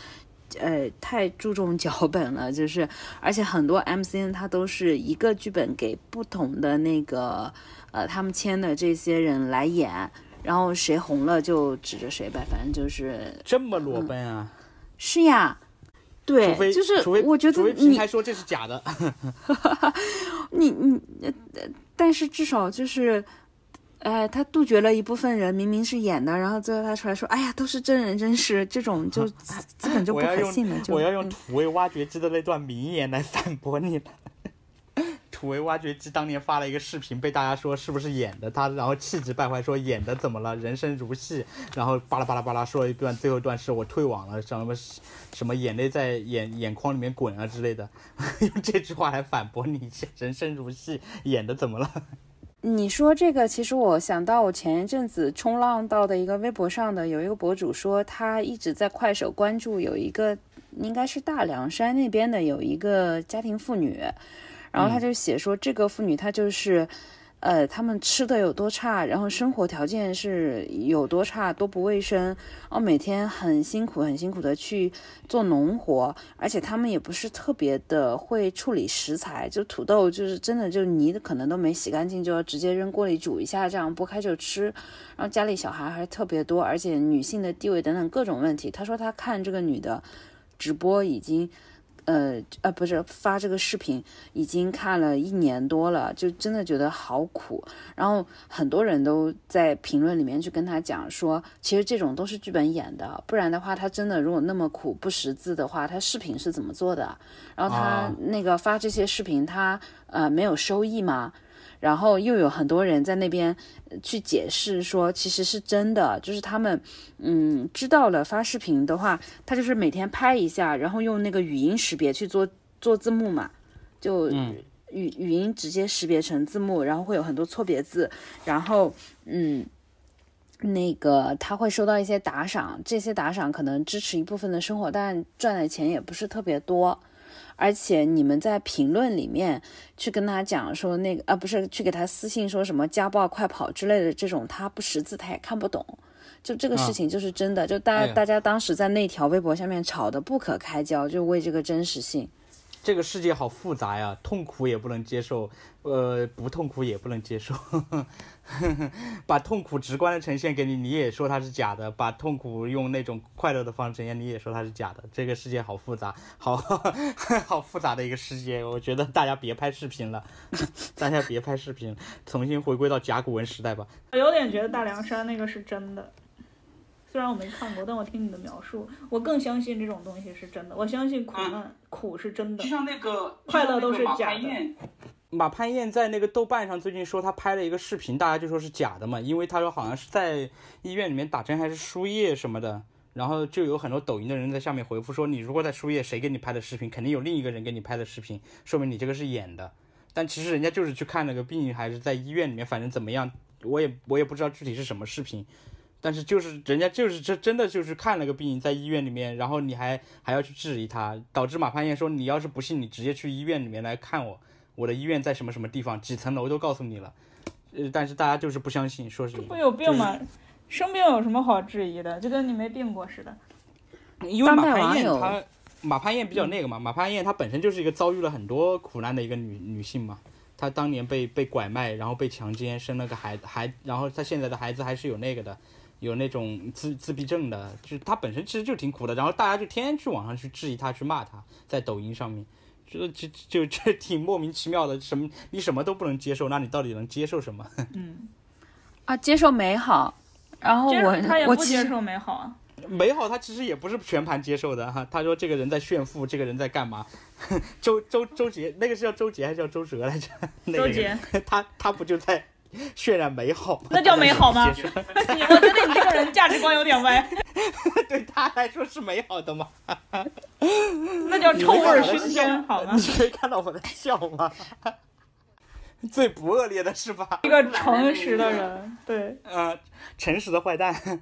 呃，太注重脚本了，就是，而且很多 MCN 它都是一个剧本给不同的那个呃他们签的这些人来演，然后谁红了就指着谁呗，反正就是这么裸奔啊！是呀，对，就是除非我觉得你还说这是假的，你你呃，但是至少就是，哎，他杜绝了一部分人明明是演的，然后最后他出来说，哎呀，都是真人真事，这种就 基本就不可信了。就我要用嗯土味挖掘机的那段名言来反驳你了。土味挖掘机当年发了一个视频，被大家说是不是演的，他然后气急败坏说演的怎么了，人生如戏，然后巴拉巴拉巴拉说了一段，最后一段是我退网了，什么什么眼泪在眼眼眶里面滚啊之类的，用 这句话来反驳你，人生如戏，演的怎么了？你说这个，其实我想到我前一阵子冲浪到的一个微博上的有一个博主说，他一直在快手关注有一个应该是大凉山那边的有一个家庭妇女，然后他就写说这个妇女她就是。呃，他们吃的有多差，然后生活条件是有多差，多不卫生，然后每天很辛苦、很辛苦的去做农活，而且他们也不是特别的会处理食材，就土豆就是真的就泥可能都没洗干净，就要直接扔锅里煮一下，这样剥开就吃。然后家里小孩还特别多，而且女性的地位等等各种问题。他说他看这个女的直播已经。呃呃，不是发这个视频，已经看了一年多了，就真的觉得好苦。然后很多人都在评论里面去跟他讲说，其实这种都是剧本演的，不然的话，他真的如果那么苦不识字的话，他视频是怎么做的？然后他啊那个发这些视频，他呃没有收益吗？然后又有很多人在那边呃去解释说，其实是真的，就是他们嗯知道了发视频的话，他就是每天拍一下，然后用那个语音识别去做做字幕嘛，就嗯语语音直接识别成字幕，然后会有很多错别字，然后嗯。那个他会收到一些打赏，这些打赏可能支持一部分的生活，但赚的钱也不是特别多。而且你们在评论里面去跟他讲说那个啊，不是去给他私信说什么家暴、快跑之类的这种，他不识字他也看不懂。就这个事情就是真的，就大家、哎大家当时在那条微博下面吵得不可开交，就为这个真实性。这个世界好复杂呀，痛苦也不能接受，呃，不痛苦也不能接受。把痛苦直观的呈现给你，你也说它是假的；把痛苦用那种快乐的方式呈现，你也说它是假的。这个世界好复杂，好 好复杂的一个世界。我觉得大家别拍视频了，大家别拍视频，重新回归到甲骨文时代吧。我有点觉得大凉山那个是真的，虽然我没看过，但我听你的描述，我更相信这种东西是真的。我相信苦难、苦是真的就，像那个快乐都是假的马攀燕在那个豆瓣上最近说他拍了一个视频，大家就说是假的嘛，因为他说好像是在医院里面打针还是输液什么的，然后就有很多抖音的人在下面回复说，你如果在输液，谁给你拍的视频，肯定有另一个人给你拍的视频，说明你这个是演的。但其实人家就是去看那个病，还是在医院里面，反正怎么样，我也我也不知道具体是什么视频。但是就是人家就是这真的就是看了个病在医院里面，然后你还还要去质疑他，导致马潘燕说你要是不信，你直接去医院里面来看我，我的医院在什么什么地方，几层楼都告诉你了。呃，但是大家就是不相信，说是不有病吗？生病有什么好质疑的？就跟你没病过似的。因为马当代潘网友燕她马潘燕比较那个嘛，马潘燕她本身就是一个遭遇了很多苦难的一个女女性嘛。她当年被被拐卖，然后被强奸，生了个孩孩，然后她现在的孩子还是有那个的，有那种自自闭症的，就是她本身其实就挺苦的，然后大家就天天去网上去质疑他，去骂他，在抖音上面，就就就 就挺莫名其妙的，什么你什么都不能接受，那你到底能接受什么？嗯，啊，接受美好。然后我他也不接受美好啊。美好，他其实也不是全盘接受的哈。他说这个人在炫富，这个人在干嘛？周周周杰，那个是叫周杰还是叫周哲来着？那个周人杰，他他不就在 渲染美好吗？那叫美好吗 我觉得你这个人价值观有点歪，对他来说是美好的吗？那叫臭味熏天，好吗你？可以看到我在笑吗？最不恶劣的是吧？一个诚实的人，对，呃，诚实的坏蛋。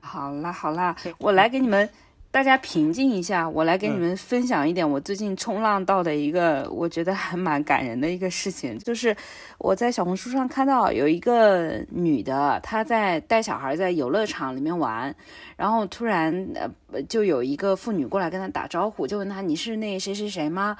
好啦好啦，我来给你们大家平静一下，我来给你们分享一点我最近冲浪到的一个我觉得还蛮感人的一个事情，就是我在小红书上看到有一个女的，她在带小孩在游乐场里面玩，然后突然呃就有一个妇女过来跟她打招呼，就问她你是那谁谁谁吗？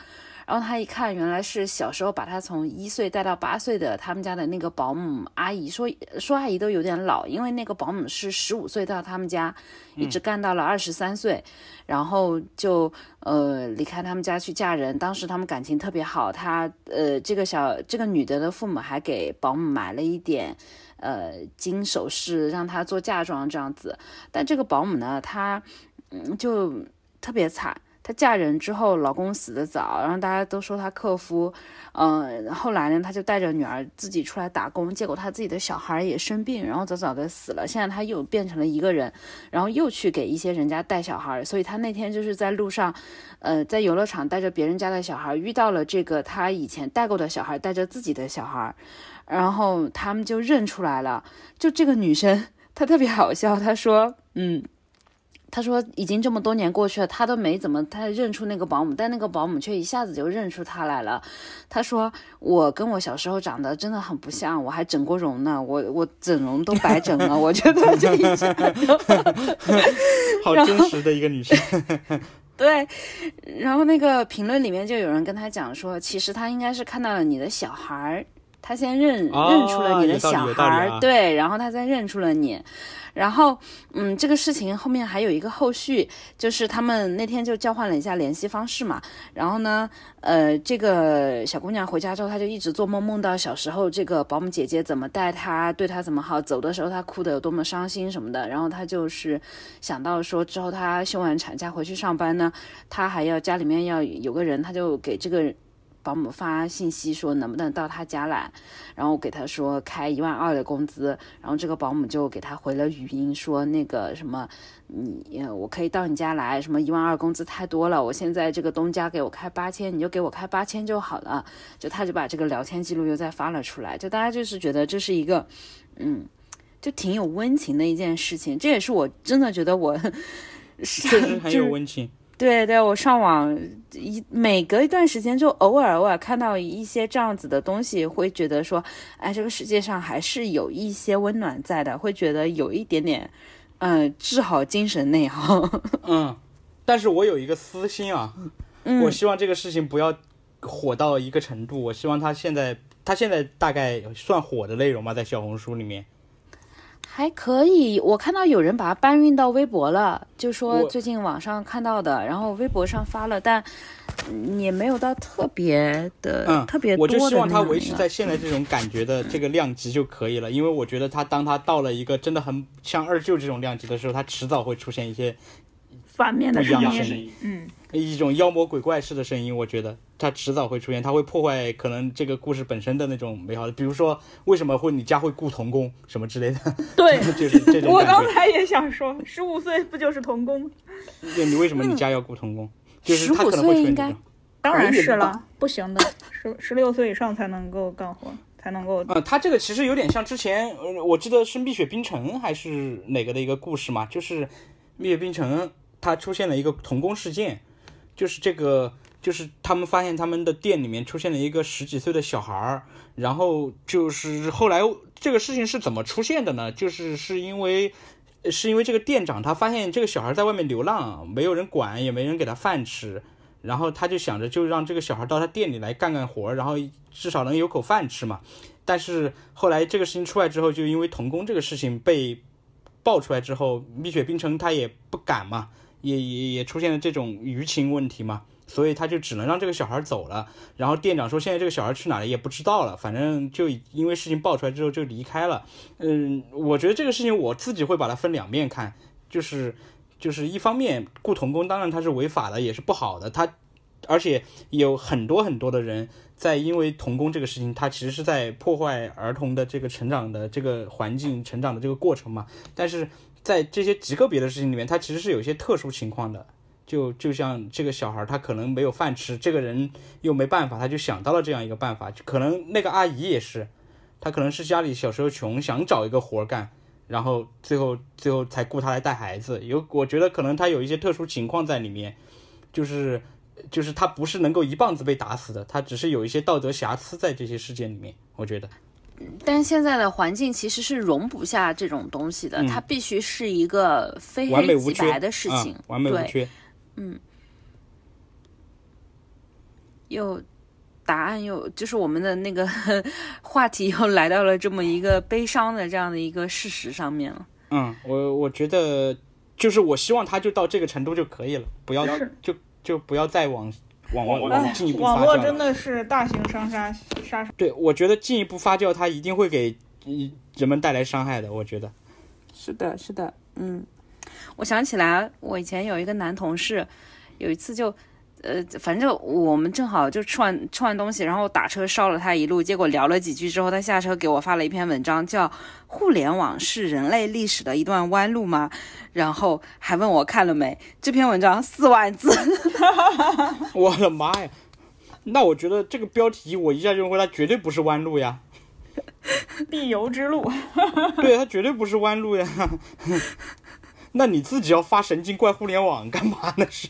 然后他一看，原来是小时候把他从一岁带到八岁的他们家的那个保姆阿姨，说说阿姨都有点老，因为那个保姆是十五岁到他们家，一直干到了二十三岁，然后就呃离开他们家去嫁人。当时他们感情特别好，他呃这个小这个女的的父母还给保姆买了一点呃金首饰，让她做嫁妆这样子。但这个保姆呢，她嗯就特别惨。她嫁人之后，老公死得早，然后大家都说她克夫，嗯、后来呢，她就带着女儿自己出来打工，结果她自己的小孩也生病，然后早早的死了。现在她又变成了一个人，然后又去给一些人家带小孩，所以她那天就是在路上，呃，在游乐场带着别人家的小孩，遇到了这个她以前带过的小孩，带着自己的小孩，然后他们就认出来了，就这个女生，她特别好笑，她说，嗯。她说已经这么多年过去了，他都没怎么太认出那个保姆，但那个保姆却一下子就认出他来了。他说我跟我小时候长得真的很不像，我还整过容呢，我我整容都白整了，我觉得就一下就 好真实的一个女生。对，然后那个评论里面就有人跟他讲说，其实他应该是看到了你的小孩儿，他先认、哦认出了你的小孩对，然后他再认出了你。然后，嗯，这个事情后面还有一个后续，就是他们那天就交换了一下联系方式嘛。然后呢，呃，这个小姑娘回家之后，她就一直做梦，梦到小时候这个保姆姐姐怎么带她，对她怎么好，走的时候她哭得有多么伤心什么的。然后她就是想到说，之后她休完产假回去上班呢，她还要家里面要有个人，她就给这个保姆发信息说能不能到他家来，然后给他说开一万二的工资，然后这个保姆就给他回了语音说那个什么，你呃我可以到你家来，什么一万二工资太多了，我现在这个东家给我开八千，你就给我开八千就好了，就他就把这个聊天记录又再发了出来，就大家就是觉得这是一个，嗯，就挺有温情的一件事情，这也是我真的觉得我 确实很有温情。对对，我上网一每隔一段时间就偶尔偶尔看到一些这样子的东西，会觉得说，哎，这个世界上还是有一些温暖在的，会觉得有一点点，嗯、治好精神内耗。嗯，但是我有一个私心啊，嗯我希望这个事情不要火到一个程度。我希望他现在，他现在大概算火的内容吧？在小红书里面，还可以，我看到有人把它搬运到微博了，就说最近网上看到的，然后微博上发了，但嗯也没有到特别的、嗯，特别多的我就希望那他维持在现在这种感觉的这个量级就可以了，因为我觉得他当他到了一个真的很像二舅这种量级的时候，他迟早会出现一些反面的一样声音，的声音，嗯，一种妖魔鬼怪式的声音，我觉得它迟早会出现，它会破坏可能这个故事本身的那种美好的，比如说为什么会你家会雇童工什么之类的，对。就是这种我。刚才也想说，十五岁不就是童工？对你为什么你家要雇童工？就是他可能会出岁应该现这种。当然是了，不行的，十十六岁以上才能够干活，才能够。呃，他这个其实有点像之前，呃，我记得是《蜜雪冰城》还是哪个的一个故事嘛，就是《蜜雪冰城》它出现了一个童工事件，就是这个，就是他们发现他们的店里面出现了一个十几岁的小孩儿，然后就是后来这个事情是怎么出现的呢？就是是因为。是因为这个店长他发现这个小孩在外面流浪，没有人管，也没人给他饭吃，然后他就想着就让这个小孩到他店里来干干活，然后至少能有口饭吃嘛。但是后来这个事情出来之后，就因为童工这个事情被爆出来之后，蜜雪冰城他也不敢嘛，也也也出现了这种舆情问题嘛，所以他就只能让这个小孩走了。然后店长说现在这个小孩去哪了也不知道了，反正就因为事情爆出来之后就离开了。嗯，我觉得这个事情我自己会把它分两面看，就是就是一方面雇童工当然它是违法的，也是不好的，他而且有很多很多的人在因为童工这个事情，他其实是在破坏儿童的这个成长的这个环境、成长的这个过程嘛。但是在这些极个别的事情里面，他其实是有一些特殊情况的。就就像这个小孩，他可能没有饭吃，这个人又没办法，他就想到了这样一个办法。可能那个阿姨也是，她可能是家里小时候穷，想找一个活儿干，然后最后最后才雇他来带孩子。有我觉得可能他有一些特殊情况在里面，就是就是他不是能够一棒子被打死的，他只是有一些道德瑕疵在这些事件里面。我觉得，但现在的环境其实是容不下这种东西的，嗯。它必须是一个非完美无缺。黑即白的事情，啊，完美无缺。嗯。又答案又就是我们的那个 话题又来到了这么一个悲伤的这样的一个事实上面了。嗯，我我觉得就是我希望他就到这个程度就可以了，不要就就不要再往网络发酵了。真的是大型伤杀杀手。对，我觉得进一步发酵，它一定会给嗯人们带来伤害的。我觉得，是的，是的，嗯，我想起来，我以前有一个男同事，有一次就，呃，反正我们正好就吃完吃完东西，然后打车捎了他一路，结果聊了几句之后，他下车给我发了一篇文章，叫《互联网是人类历史的一段弯路吗》，然后还问我看了没。这篇文章四万字，我的妈呀！那我觉得这个标题我一下就认为它绝对不是弯路呀，必由之路，对，它绝对不是弯路呀。那你自己要发神经怪互联网干嘛呢？是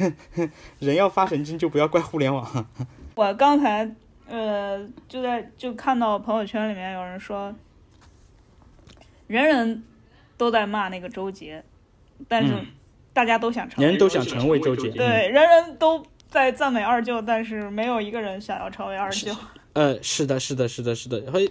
人要发神经就不要怪互联网。我刚才呃就在就看到朋友圈里面有人说，人人都在骂那个周杰，但是嗯大家都想成为人人都想周杰成为周杰。嗯对，人人都在赞美二舅，但是没有一个人想要成为二舅。呃，是的，是的，是的，是的，会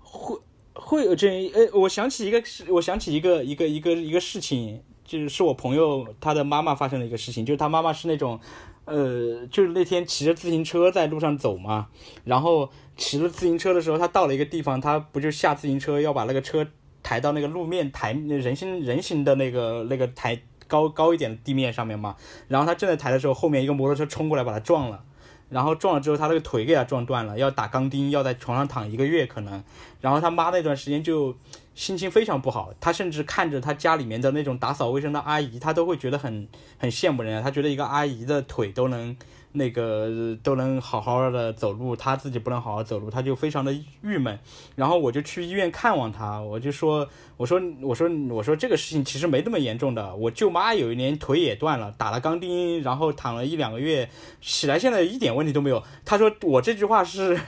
会会有这呃，我想起一个事，我想起一个一个一个一个事情，就是是我朋友他的妈妈发生的一个事情，就是他妈妈是那种，呃，就是那天骑着自行车在路上走嘛，然后骑着自行车的时候，他到了一个地方，他不就下自行车要把那个车抬到那个路面台人行人行的那个那个台高高一点的地面上面嘛，然后他正在抬的时候，后面一个摩托车冲过来把他撞了。然后撞了之后他那个腿给他撞断了，要打钢钉，要在床上躺一个月可能，然后他妈那段时间就心情非常不好，他甚至看着他家里面的那种打扫卫生的阿姨，他都会觉得很很羡慕人家，他觉得一个阿姨的腿都能那个都能好好的走路，他自己不能好好走路，他就非常的郁闷。然后我就去医院看望他，我就说，我说，我说，我说这个事情其实没那么严重的。我舅妈有一年腿也断了，打了钢钉，然后躺了一两个月，起来现在一点问题都没有。他说我这句话是，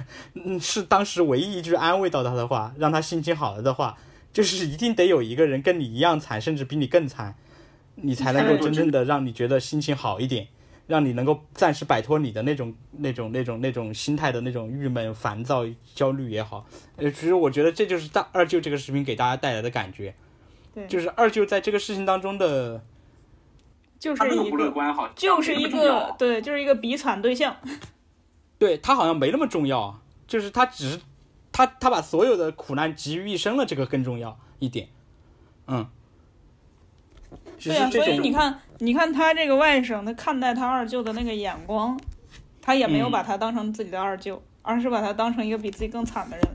是当时唯一一句安慰到他的话，让他心情好了的话，就是一定得有一个人跟你一样惨，甚至比你更惨，你才能够真正的让你觉得心情好一点。让你能够暂时摆脱你的那种、那种、那种、那种心态的那种郁闷、烦躁、焦虑也好，呃，其实我觉得这就是大二舅这个视频给大家带来的感觉，对，就是二舅在这个事情当中的，就是一个不乐观，好像就是一个对，就是一个比惨对象。对他好像没那么重要，就是他只是他他把所有的苦难集于一身了，这个更重要一点，嗯，对呀、所以你看，你看他这个外甥，他看待他二舅的那个眼光，他也没有嗯把他当成自己的二舅，而是把他当成一个比自己更惨的人。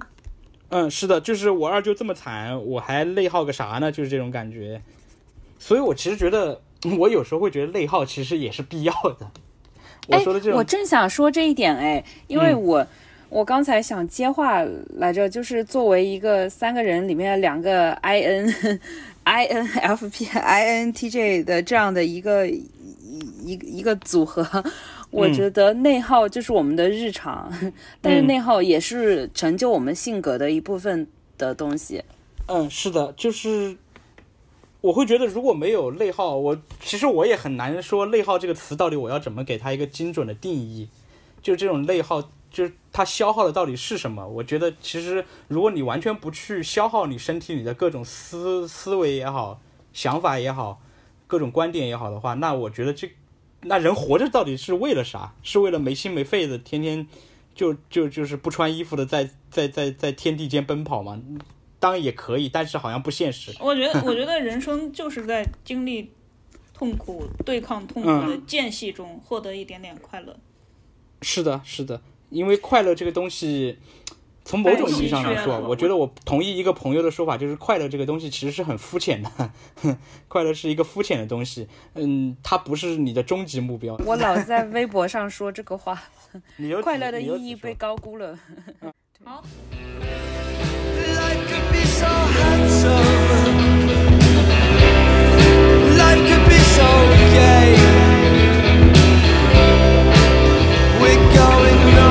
嗯，是的，就是我二舅这么惨，我还内耗个啥呢？就是这种感觉。所以我其实觉得，我有时候会觉得内耗其实也是必要的。我哎说的这，种，我正想说这一点哎，因为嗯我、我刚才想接话来着，就是作为一个三个人里面两个 I N I N F P I N T J 的这样的一个一一一个组合，我嗯觉得内耗就是我们的日常，但是嗯内耗也是成就我们性格的一部分的东西。嗯，是的，就是我会觉得，如果没有内耗，我其实我也很难说内耗这个词到底我要怎么给它一个精准的定义。就这种内耗，就是它消耗的到底是什么？我觉得其实如果你完全不去消耗你身体里的各种思思维也好、想法也好、各种观点也好的话，那我觉得这那人活着到底是为了啥？是为了没心没肺的天天就就就是不穿衣服的在在在在天地间奔跑吗？当然也可以，但是好像不现实。我觉得，我觉得人生就是在经历痛苦、对抗痛苦的间隙中获得一点点快乐。是的，是的，因为快乐这个东西，从某种意义上来说，我觉得我同意一个朋友的说法，就是快乐这个东西其实是很肤浅的，快乐是一个肤浅的东西，嗯，它不是你的终极目标。我老在微博上说这个话，快乐的意义被高估了。好。So gay. We're going.